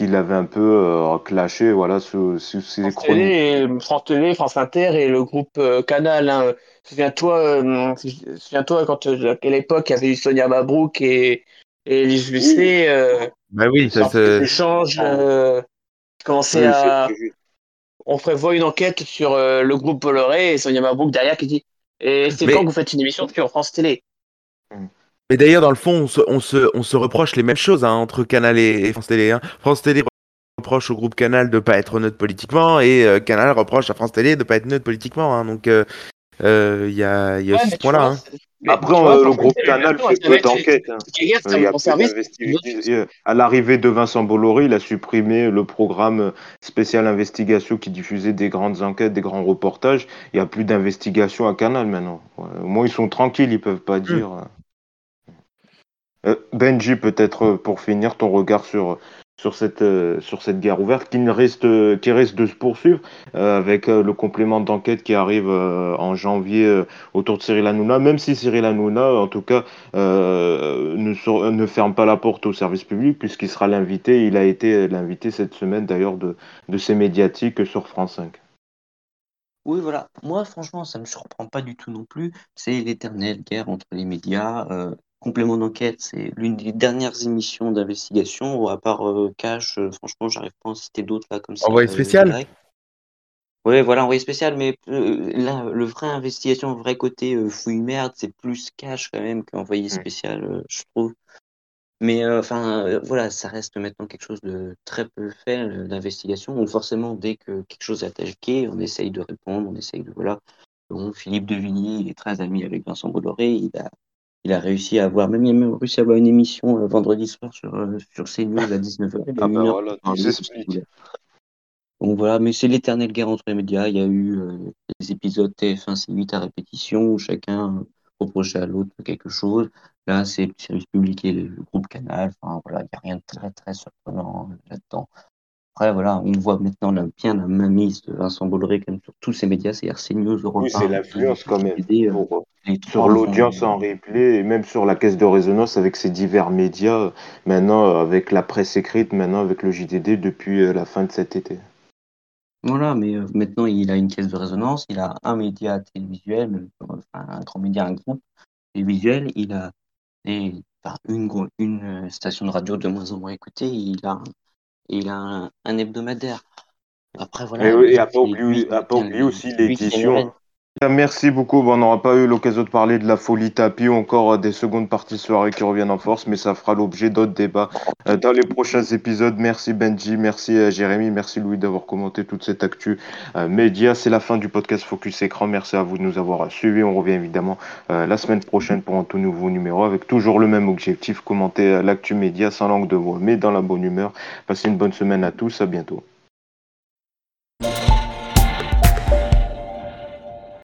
qui l'avaient un peu euh, clashé, voilà, sous, sous ses France chroniques. Télé, France Télé, France Inter et le groupe euh, Canal. hein. Souviens-toi, euh, souviens-toi quand euh, à quelle époque il y avait eu Sonia Mabrouk et, et Elise Lucet, euh, Bah oui, ça, Oui, à, c'est prévu. on prévoit une enquête sur euh, le groupe Bolloré et Sonia Mabrouk derrière qui dit Et c'est Mais- quand que vous faites une émission sur France Télé? Mais d'ailleurs, dans le fond, on se, on se, on se reproche les mêmes choses hein, entre Canal et, et France Télé. hein. France Télé reproche au groupe Canal de pas être neutre politiquement et euh, Canal reproche à France Télé de pas être neutre politiquement. hein. Donc euh, euh, il y a, il y a Ouais, ce point-là. hein. Après, vois, euh, le groupe Canal fait peu d'enquêtes. hein. Euh, il euh, À l'arrivée de Vincent Bolloré, il a supprimé le programme spécial investigation qui diffusait des grandes enquêtes, des grands reportages. Il n'y a plus d'investigation à Canal maintenant. Ouais, Au moins, ils sont tranquilles, ils peuvent pas dire. euh. Euh, Benji, peut-être euh, pour finir, ton regard sur, cette, euh, sur guerre ouverte qui, ne reste, qui risque de se poursuivre avec le complément d'enquête qui arrive en janvier autour de Cyril Hanouna, même si Cyril Hanouna, en tout cas, ne, ne ferme pas la porte au service public puisqu'il sera l'invité. Il a été l'invité cette semaine d'ailleurs de, ces médiatiques sur France 5. Oui, voilà. Moi, franchement, ça me surprend pas du tout non plus. C'est l'éternelle guerre entre les médias. Complément d'enquête, c'est l'une des dernières émissions d'investigation. À part euh, Cash, euh, franchement, j'arrive pas à en citer d'autres là comme ça. Envoyé euh, spécial. Oui, voilà, envoyé spécial, mais euh, là, le vrai investigation, le vrai côté fouille merde, c'est plus Cash quand même qu'envoyé Mm. spécial, je trouve. Mais enfin, voilà, ça reste maintenant quelque chose de très peu fait, d'investigation. Donc forcément, dès que quelque chose est attaqué, on essaye de répondre, on essaye de voilà. Bon, Philippe de Villiers, il est très ami avec Vincent Bolloré. Il a, il a réussi à avoir, même il a même réussi à avoir une émission euh, vendredi soir sur euh, sur CNews à 19h. Il a Ah bah voilà. Donc voilà, mais c'est l'éternelle guerre entre les médias. Il y a eu euh, des épisodes TF1 C8 à répétition où chacun reprocher à l'autre quelque chose. Là, c'est le service public et le groupe Canal. Enfin, voilà, il n'y a rien de très, très surprenant là-dedans. Après, voilà, on voit maintenant la, bien la mainmise de Vincent Bolloré comme sur tous ces médias, c'est-à-dire CNews, Europe Oui, c'est l'influence quand même. euh, pour- les sur l'audience en replay et même sur la caisse de résonance avec ces divers médias, maintenant euh, avec la presse écrite, maintenant avec le JDD depuis euh, la fin de cet été. Voilà, mais euh, maintenant il a une caisse de résonance, il a un média télévisuel, même, euh, enfin, un grand média, un groupe télévisuel, il a des, enfin, une, une euh, station de radio de moins en moins écoutée, il a, il a un, un hebdomadaire. Après, voilà. Et, et oublier tient- aussi l'édition. Merci beaucoup. On n'aura pas eu l'occasion de parler de la folie tapis ou encore euh, des secondes parties soirée qui reviennent en force, mais ça fera l'objet d'autres débats euh, dans les prochains épisodes. Merci Benji, merci euh, Jérémy, merci Louis d'avoir commenté toute cette actu euh, média. C'est la fin du podcast Focus Écran. Merci à vous de nous avoir suivis. On revient évidemment euh, la semaine prochaine pour un tout nouveau numéro avec toujours le même objectif, commenter euh, l'actu média sans langue de bois, mais dans la bonne humeur. Passez une bonne semaine à tous. À bientôt.